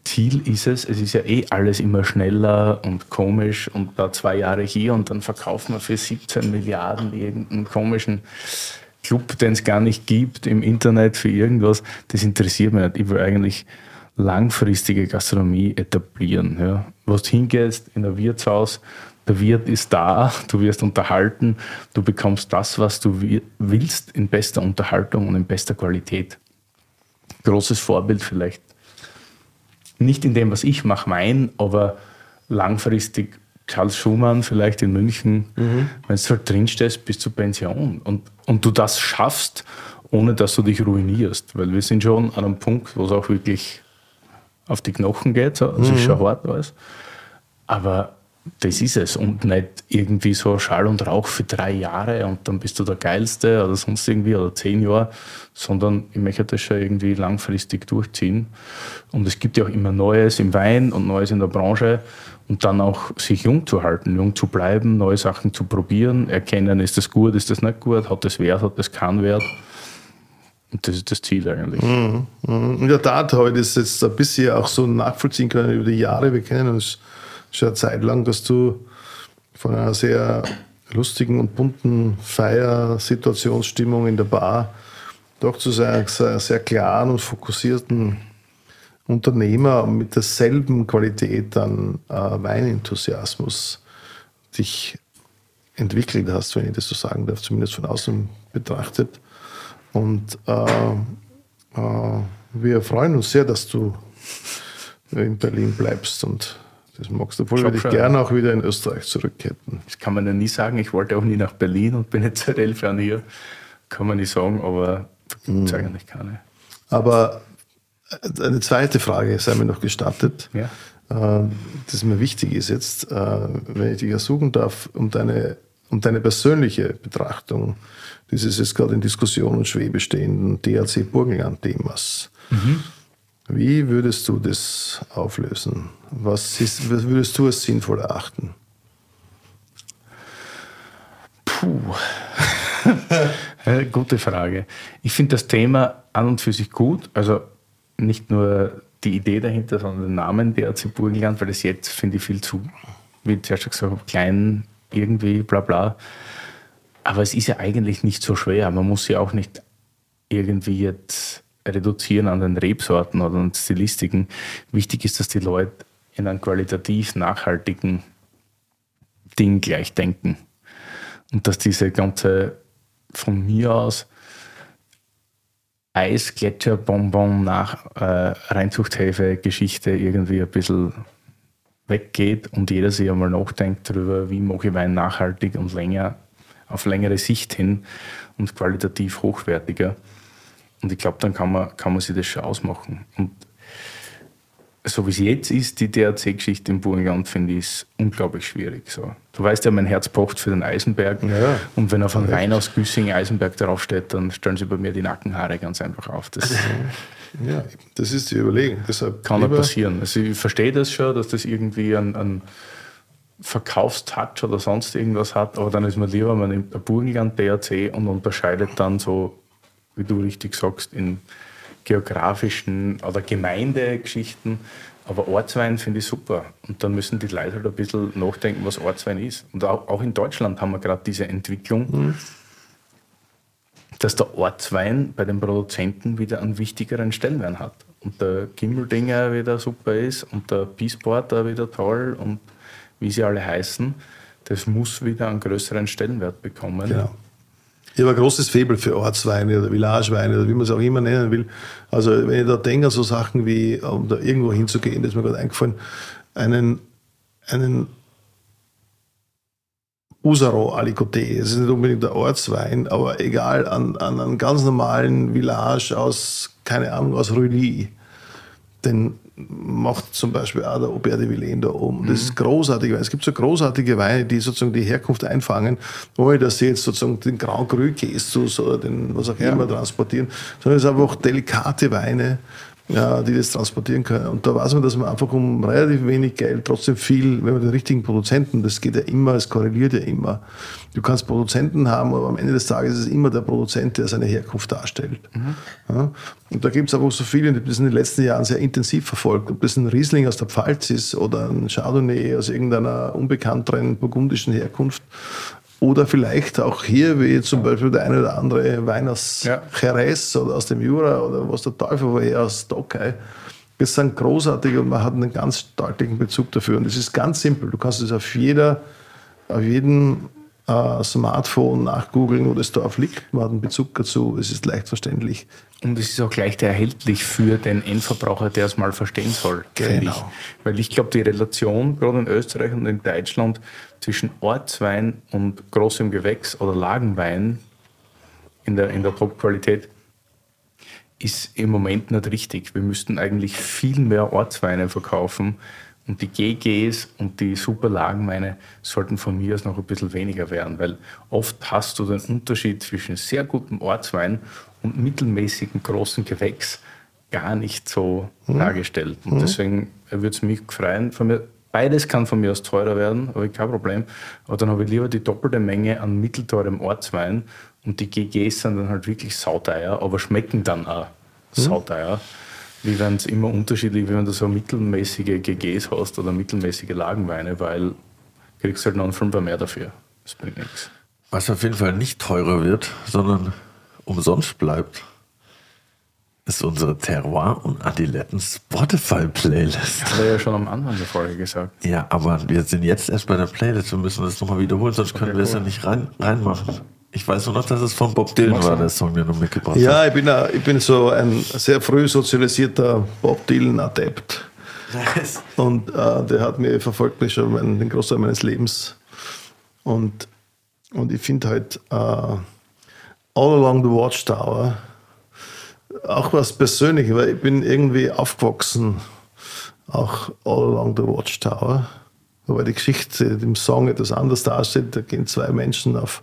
Ziel ist es, es ist ja eh alles immer schneller und komisch und da zwei Jahre hier und dann verkaufen wir für 17 Milliarden irgendeinen komischen Club, den es gar nicht gibt im Internet für irgendwas. Das interessiert mich nicht. Ich will eigentlich langfristige Gastronomie etablieren. Ja. Was du hingehst in ein Wirtshaus, der Wirt ist da, du wirst unterhalten, du bekommst das, was du willst, in bester Unterhaltung und in bester Qualität. Großes Vorbild vielleicht nicht in dem, was ich mache, mein, aber langfristig Karls Schumann vielleicht in München, mhm. wenn du halt drinstehst bis zur Pension und, und du das schaffst, ohne dass du dich ruinierst. Weil wir sind schon an einem Punkt, wo es auch wirklich auf die Knochen geht, also mhm. ist schon hart alles. Aber das ist es und nicht irgendwie so Schall und Rauch für drei Jahre und dann bist du der Geilste oder sonst irgendwie oder zehn Jahre, sondern ich möchte das schon irgendwie langfristig durchziehen. Und es gibt ja auch immer Neues im Wein und Neues in der Branche und dann auch sich jung zu halten, jung zu bleiben, neue Sachen zu probieren, erkennen, ist das gut, ist das nicht gut, hat das Wert, hat das keinen Wert. Und das ist das Ziel eigentlich. Mhm. mhm. In der Tat ich das jetzt ein bisschen auch so nachvollziehen können über die Jahre. Wir kennen uns schon eine Zeit lang, dass du von einer sehr lustigen und bunten Feiersituationsstimmung in der Bar doch zu sehr, sehr, sehr klaren und fokussierten Unternehmer mit derselben Qualität an äh, Weinenthusiasmus dich entwickelt hast, wenn ich das so sagen darf, zumindest von außen betrachtet. Und äh, äh, wir freuen uns sehr, dass du in Berlin bleibst und Das magst du Ich würde ich gerne auch wieder in Österreich zurück hätten. Das kann man ja nie sagen. Ich wollte auch nie nach Berlin und bin jetzt seit elf Jahren hier. Kann man nicht sagen, aber gibt es eigentlich keine. Aber äh, eine zweite Frage sei mir noch gestattet, Ja. äh, das mir wichtig ist jetzt, äh, wenn ich dich ersuchen darf, um deine, um deine persönliche Betrachtung dieses jetzt gerade in Diskussion und Schwebe stehenden DAC-Burgenland-Themas. Wie würdest du das auflösen? Was, ist, was würdest du als sinnvoll erachten? Puh. Gute Frage. Ich finde das Thema an und für sich gut. Also nicht nur die Idee dahinter, sondern den Namen DRC Burgenland, weil das jetzt finde ich viel zu, wie ich zuerst gesagt klein, irgendwie, bla bla. Aber es ist ja eigentlich nicht so schwer. Man muss ja auch nicht irgendwie jetzt reduzieren an den Rebsorten oder an Stilistiken. Wichtig ist, dass die Leute in einem qualitativ nachhaltigen Ding gleich denken. Und dass diese ganze von mir aus Eis, Gletscher, Bonbon nach äh, Reinzuchthäfe Geschichte irgendwie ein bisschen weggeht und jeder sich einmal nachdenkt darüber, wie mache ich Wein nachhaltig und länger, auf längere Sicht hin und qualitativ hochwertiger. Und ich glaube, dann kann man, kann man sich das schon ausmachen. Und so wie es jetzt ist, die DRC-Geschichte im Burgenland, finde ich, ist unglaublich schwierig. So. Du weißt ja, mein Herz pocht für den Eisenberg. Ja. Und wenn auf einem Wein aus Güssing Eisenberg draufsteht, dann stellen sie bei mir die Nackenhaare ganz einfach auf. Das Ja, das ist die Überlegung. Deshalb kann ja passieren. Also ich verstehe das schon, dass das irgendwie ein, ein Verkaufstouch oder sonst irgendwas hat, aber dann ist mir lieber, man nimmt ein Burgenland DRC und unterscheidet dann so, wie du richtig sagst, in geografischen oder Gemeindegeschichten. Aber Ortswein finde ich super. Und dann müssen die Leute halt ein bisschen nachdenken, was Ortswein ist. Und auch, auch in Deutschland haben wir gerade diese Entwicklung, dass der Ortswein bei den Produzenten wieder einen wichtigeren Stellenwert hat. Und der Gimmeldinger wieder super ist und der Peaceporter wieder toll und wie sie alle heißen, das muss wieder einen größeren Stellenwert bekommen. Genau. Ich habe ein großes Faible für Ortsweine oder Villageweine oder wie man es auch immer nennen will. Also wenn ich da denke so Sachen wie, um da irgendwo hinzugehen, das ist mir gerade eingefallen, einen, einen Usaro Alicoté. Es ist nicht unbedingt der Ortswein, aber egal, an, an einem ganz normalen Village aus, keine Ahnung, aus Rully. Den macht zum Beispiel auch der Aubert de Villaine da oben. Das ist großartig. weil Es gibt so großartige Weine, die sozusagen die Herkunft einfangen, ohne dass sie jetzt sozusagen den Grand Cru Jesus oder den was auch immer transportieren, sondern es sind einfach delikate Weine, ja, die das transportieren können. Und da weiß man, dass man einfach um relativ wenig Geld trotzdem viel, wenn man den richtigen Produzenten, das geht ja immer, es korreliert ja immer. Du kannst Produzenten haben, aber am Ende des Tages ist es immer der Produzent, der seine Herkunft darstellt. Ja? Und da gibt es einfach so viele, die das in den letzten Jahren sehr intensiv verfolgt. Ob das ein Riesling aus der Pfalz ist oder ein Chardonnay aus irgendeiner unbekannteren burgundischen Herkunft. Oder vielleicht auch hier, wie zum Beispiel der eine oder andere Wein aus Ja. Jerez oder aus dem Jura oder was der Teufel woher, aus Tokai. Das sind großartige und man hat einen ganz deutlichen Bezug dafür. Und es ist ganz simpel. Du kannst es auf jeder, auf jedem äh, Smartphone nachgoogeln, wo das Dorf liegt. Man hat einen Bezug dazu. Es ist leicht verständlich. Und es ist auch leicht erhältlich für den Endverbraucher, der es mal verstehen soll, Genau. ich. Weil ich glaube, die Relation, gerade in Österreich und in Deutschland, zwischen Ortswein und großem Gewächs oder Lagenwein in der, in der Top-Qualität ist im Moment nicht richtig. Wir müssten eigentlich viel mehr Ortsweine verkaufen und die GGs und die Superlagenweine sollten von mir aus noch ein bisschen weniger werden, weil oft hast du den Unterschied zwischen sehr gutem Ortswein und mittelmäßigen großen Gewächs gar nicht so dargestellt. Und deswegen würde es mich freuen, von mir, beides kann von mir aus teurer werden, habe ich kein Problem, aber dann habe ich lieber die doppelte Menge an mittelteurem Ortswein und die GGs sind dann halt wirklich sauteuer, aber schmecken dann auch sauteuer. Wie wenn es immer unterschiedlich, wie wenn du so mittelmäßige GGs hast oder mittelmäßige Lagenweine, weil kriegst halt noch einen Fünfer mehr dafür. Das bringt nichts. Was auf jeden Fall nicht teurer wird, sondern umsonst bleibt, ist unsere Terroir- und Adiletten Spotify-Playlist. Hat er ja schon am Anfang der Folge gesagt. Ja, aber wir sind jetzt erst bei der Playlist. Wir müssen das nochmal wiederholen, sonst können wir es ja nicht rein, reinmachen. Ich weiß nur noch, dass es von Bob Dylan war, der Song, den du mitgebracht hast. Ja, ich bin, ein- ich bin so ein sehr früh sozialisierter Bob Dylan-Adept. Nice. Und äh, der hat mir verfolgt mich schon mein, den Großteil meines Lebens. Und, und ich finde halt äh, All Along the Watchtower auch was Persönliches, weil ich bin irgendwie aufgewachsen, auch All Along the Watchtower. Wobei die Geschichte im Song etwas anders dasteht. Da gehen zwei Menschen auf,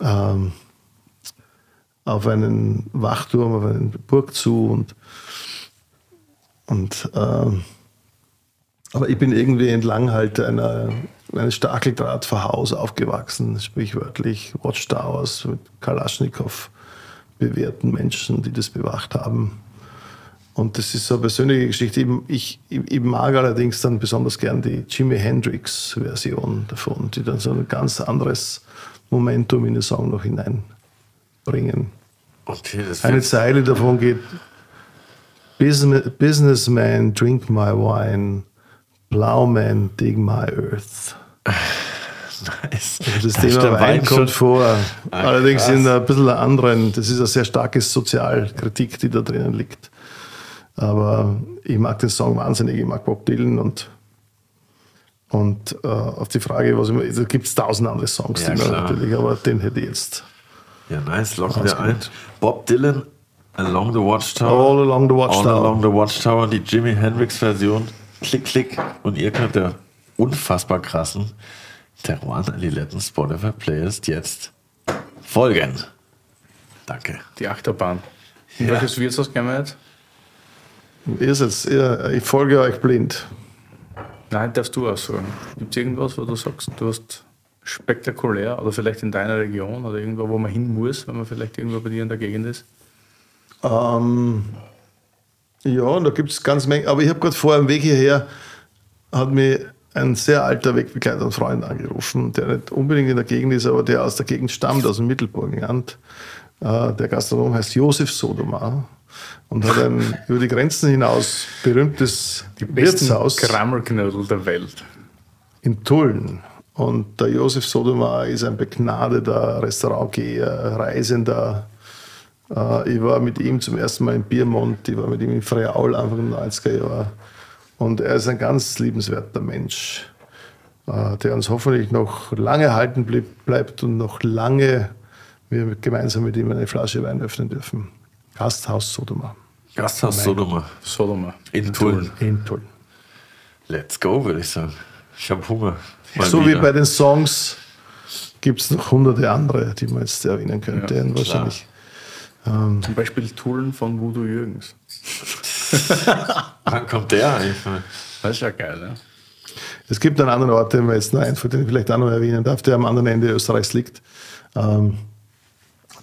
ähm, auf einen Wachturm, auf eine Burg zu und, und ähm, aber ich bin irgendwie entlang halt einer, eines Stacheldrahtverhaus aufgewachsen, sprichwörtlich Watchtowers mit Kalaschnikow bewährten Menschen, die das bewacht haben. Und das ist so eine persönliche Geschichte. Ich, ich, ich mag allerdings dann besonders gern die Jimi Hendrix-Version davon, die dann so ein ganz anderes Momentum in den Song noch hineinbringen. Okay, Eine Zeile davon geht: Business- Businessman, drink my wine, plowman, dig my earth. Das Da ist Thema der Wein kommt vor. Ah, Allerdings krass. in ein bisschen anderen, das ist eine sehr starke Sozialkritik, die da drinnen liegt. Aber ich mag den Song wahnsinnig, ich mag Bob Dylan und, und äh, auf die Frage, was ich, da gibt es tausend andere Songs, Ja, die man natürlich, aber den hätte ich jetzt. Ja, nice, locken wir ein. Bob Dylan, Along the Watchtower. All Along the All Watchtower. Along the Watchtower, die Jimi Hendrix-Version. Klick, klick. Und ihr könnt der unfassbar krassen Teruan Aliletten Spotify Playlist jetzt folgen. Danke. Die Achterbahn. In Ja. Welches Wirtshaus gehen wir jetzt? Ihr seid, ihr, ich folge euch blind. Nein, darfst du auch sagen. Gibt es irgendwas, wo du sagst, du hast spektakulär oder vielleicht in deiner Region oder irgendwo, wo man hin muss, wenn man vielleicht irgendwo bei dir in der Gegend ist? Ähm, ja, und da gibt es ganz Menge. Aber ich habe gerade vor dem Weg hierher, hat mir ein sehr alter Wegbegleiter und Freund angerufen, der nicht unbedingt in der Gegend ist, aber der aus der Gegend stammt, aus dem Mittelburgenland. Äh, der Gastronom heißt Josef Sodoma und hat ein über die Grenzen hinaus berühmtes Wirtshaus Krammelknödel der Welt. in Tulln. Und der Josef Sodoma ist ein begnadeter Restaurantgeher, Reisender. Äh, ich war mit ihm zum ersten Mal in Biermont, ich war mit ihm in Freiaul Anfang der 90er Jahre. Und er ist ein ganz liebenswerter Mensch, äh, der uns hoffentlich noch lange halten bleibt und noch lange wir gemeinsam mit ihm eine Flasche Wein öffnen dürfen. Gasthaus Sodoma Gasthaus Sodoma Sodoma. in Tulln. in Tulln. Let's go, würde ich sagen. Ich habe Hunger. Mal so wie wieder. bei den Songs gibt es noch hunderte andere, die man jetzt erwähnen könnte. Ja, wahrscheinlich. Zum Beispiel Tullen von Voodoo Jürgens. Wann kommt der eigentlich? Das ist ja geil, ne? Es gibt einen anderen Ort, den mir jetzt noch einfällt, den ich vielleicht auch noch erwähnen darf, der am anderen Ende Österreichs liegt. Ähm,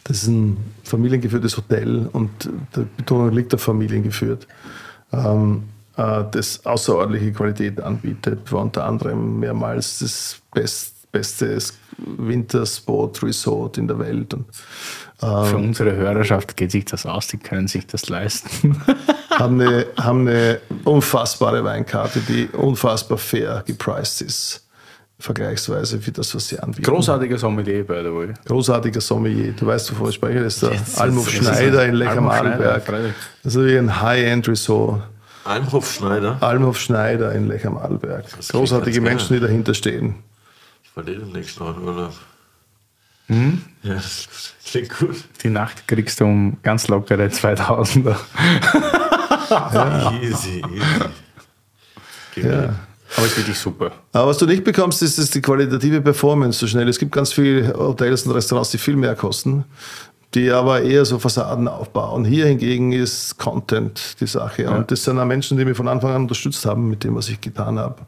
das ist ein familiengeführtes Hotel und die Betonung liegt auf familiengeführt, ähm, äh, das außerordentliche Qualität anbietet, war unter anderem mehrmals das best, beste Wintersport Resort in der Welt. Und, Für unsere Hörerschaft geht sich das aus, die können sich das leisten. haben eine, haben eine unfassbare Weinkarte, die unfassbar fair gepriced ist, vergleichsweise für das, was sie anbieten. Großartiger Sommelier, by the way. Großartiger Sommelier. Du weißt, wovon ich spreche. Das ist der Jetzt Almhof Schneider in freilich. Das ist wie ein High-End-Resort. Almhof Schneider. Almhof Schneider in Lech-am-Arlberg. klingt Großartige Menschen, die dahinter stehen. Ich verliere demnächst noch einen Urlaub. Ja, das klingt gut. Die Nacht kriegst du um ganz lockere 2000er. Easy, easy. Gib Ja. Aber ist wirklich super. Aber was du nicht bekommst, ist, ist die qualitative Performance so schnell. Es gibt ganz viele Hotels und Restaurants, die viel mehr kosten, die aber eher so Fassaden aufbauen. Hier hingegen ist Content die Sache. Und das sind auch Menschen, die mich von Anfang an unterstützt haben mit dem, was ich getan habe.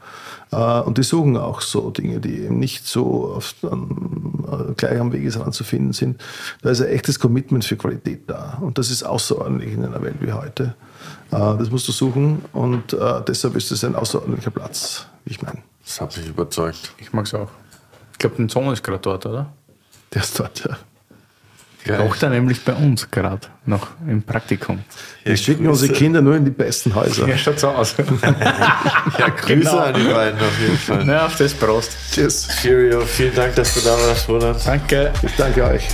Äh, Und die suchen auch so Dinge, die eben nicht so auf, an, äh, gleich am Wegesrand zu finden sind. Da ist ein echtes Commitment für Qualität da. Und das ist außerordentlich in einer Welt wie heute. Äh, Das musst du suchen und deshalb ist es ein außerordentlicher Platz, wie ich meine. Das hat mich überzeugt. Ich mag's auch. Ich glaube, dein Sohn ist gerade dort, oder? Der ist dort, ja. Geil. Kocht er nämlich bei uns gerade noch im Praktikum. Wir schicken unsere Kinder nur in die besten Häuser. Ja, schaut so aus. Ja, Grüße Genau. an die beiden auf jeden Fall. Na, auf das Prost. Tschüss. Cheerio, vielen Dank, dass du da warst, Roland. Danke. Ich danke euch.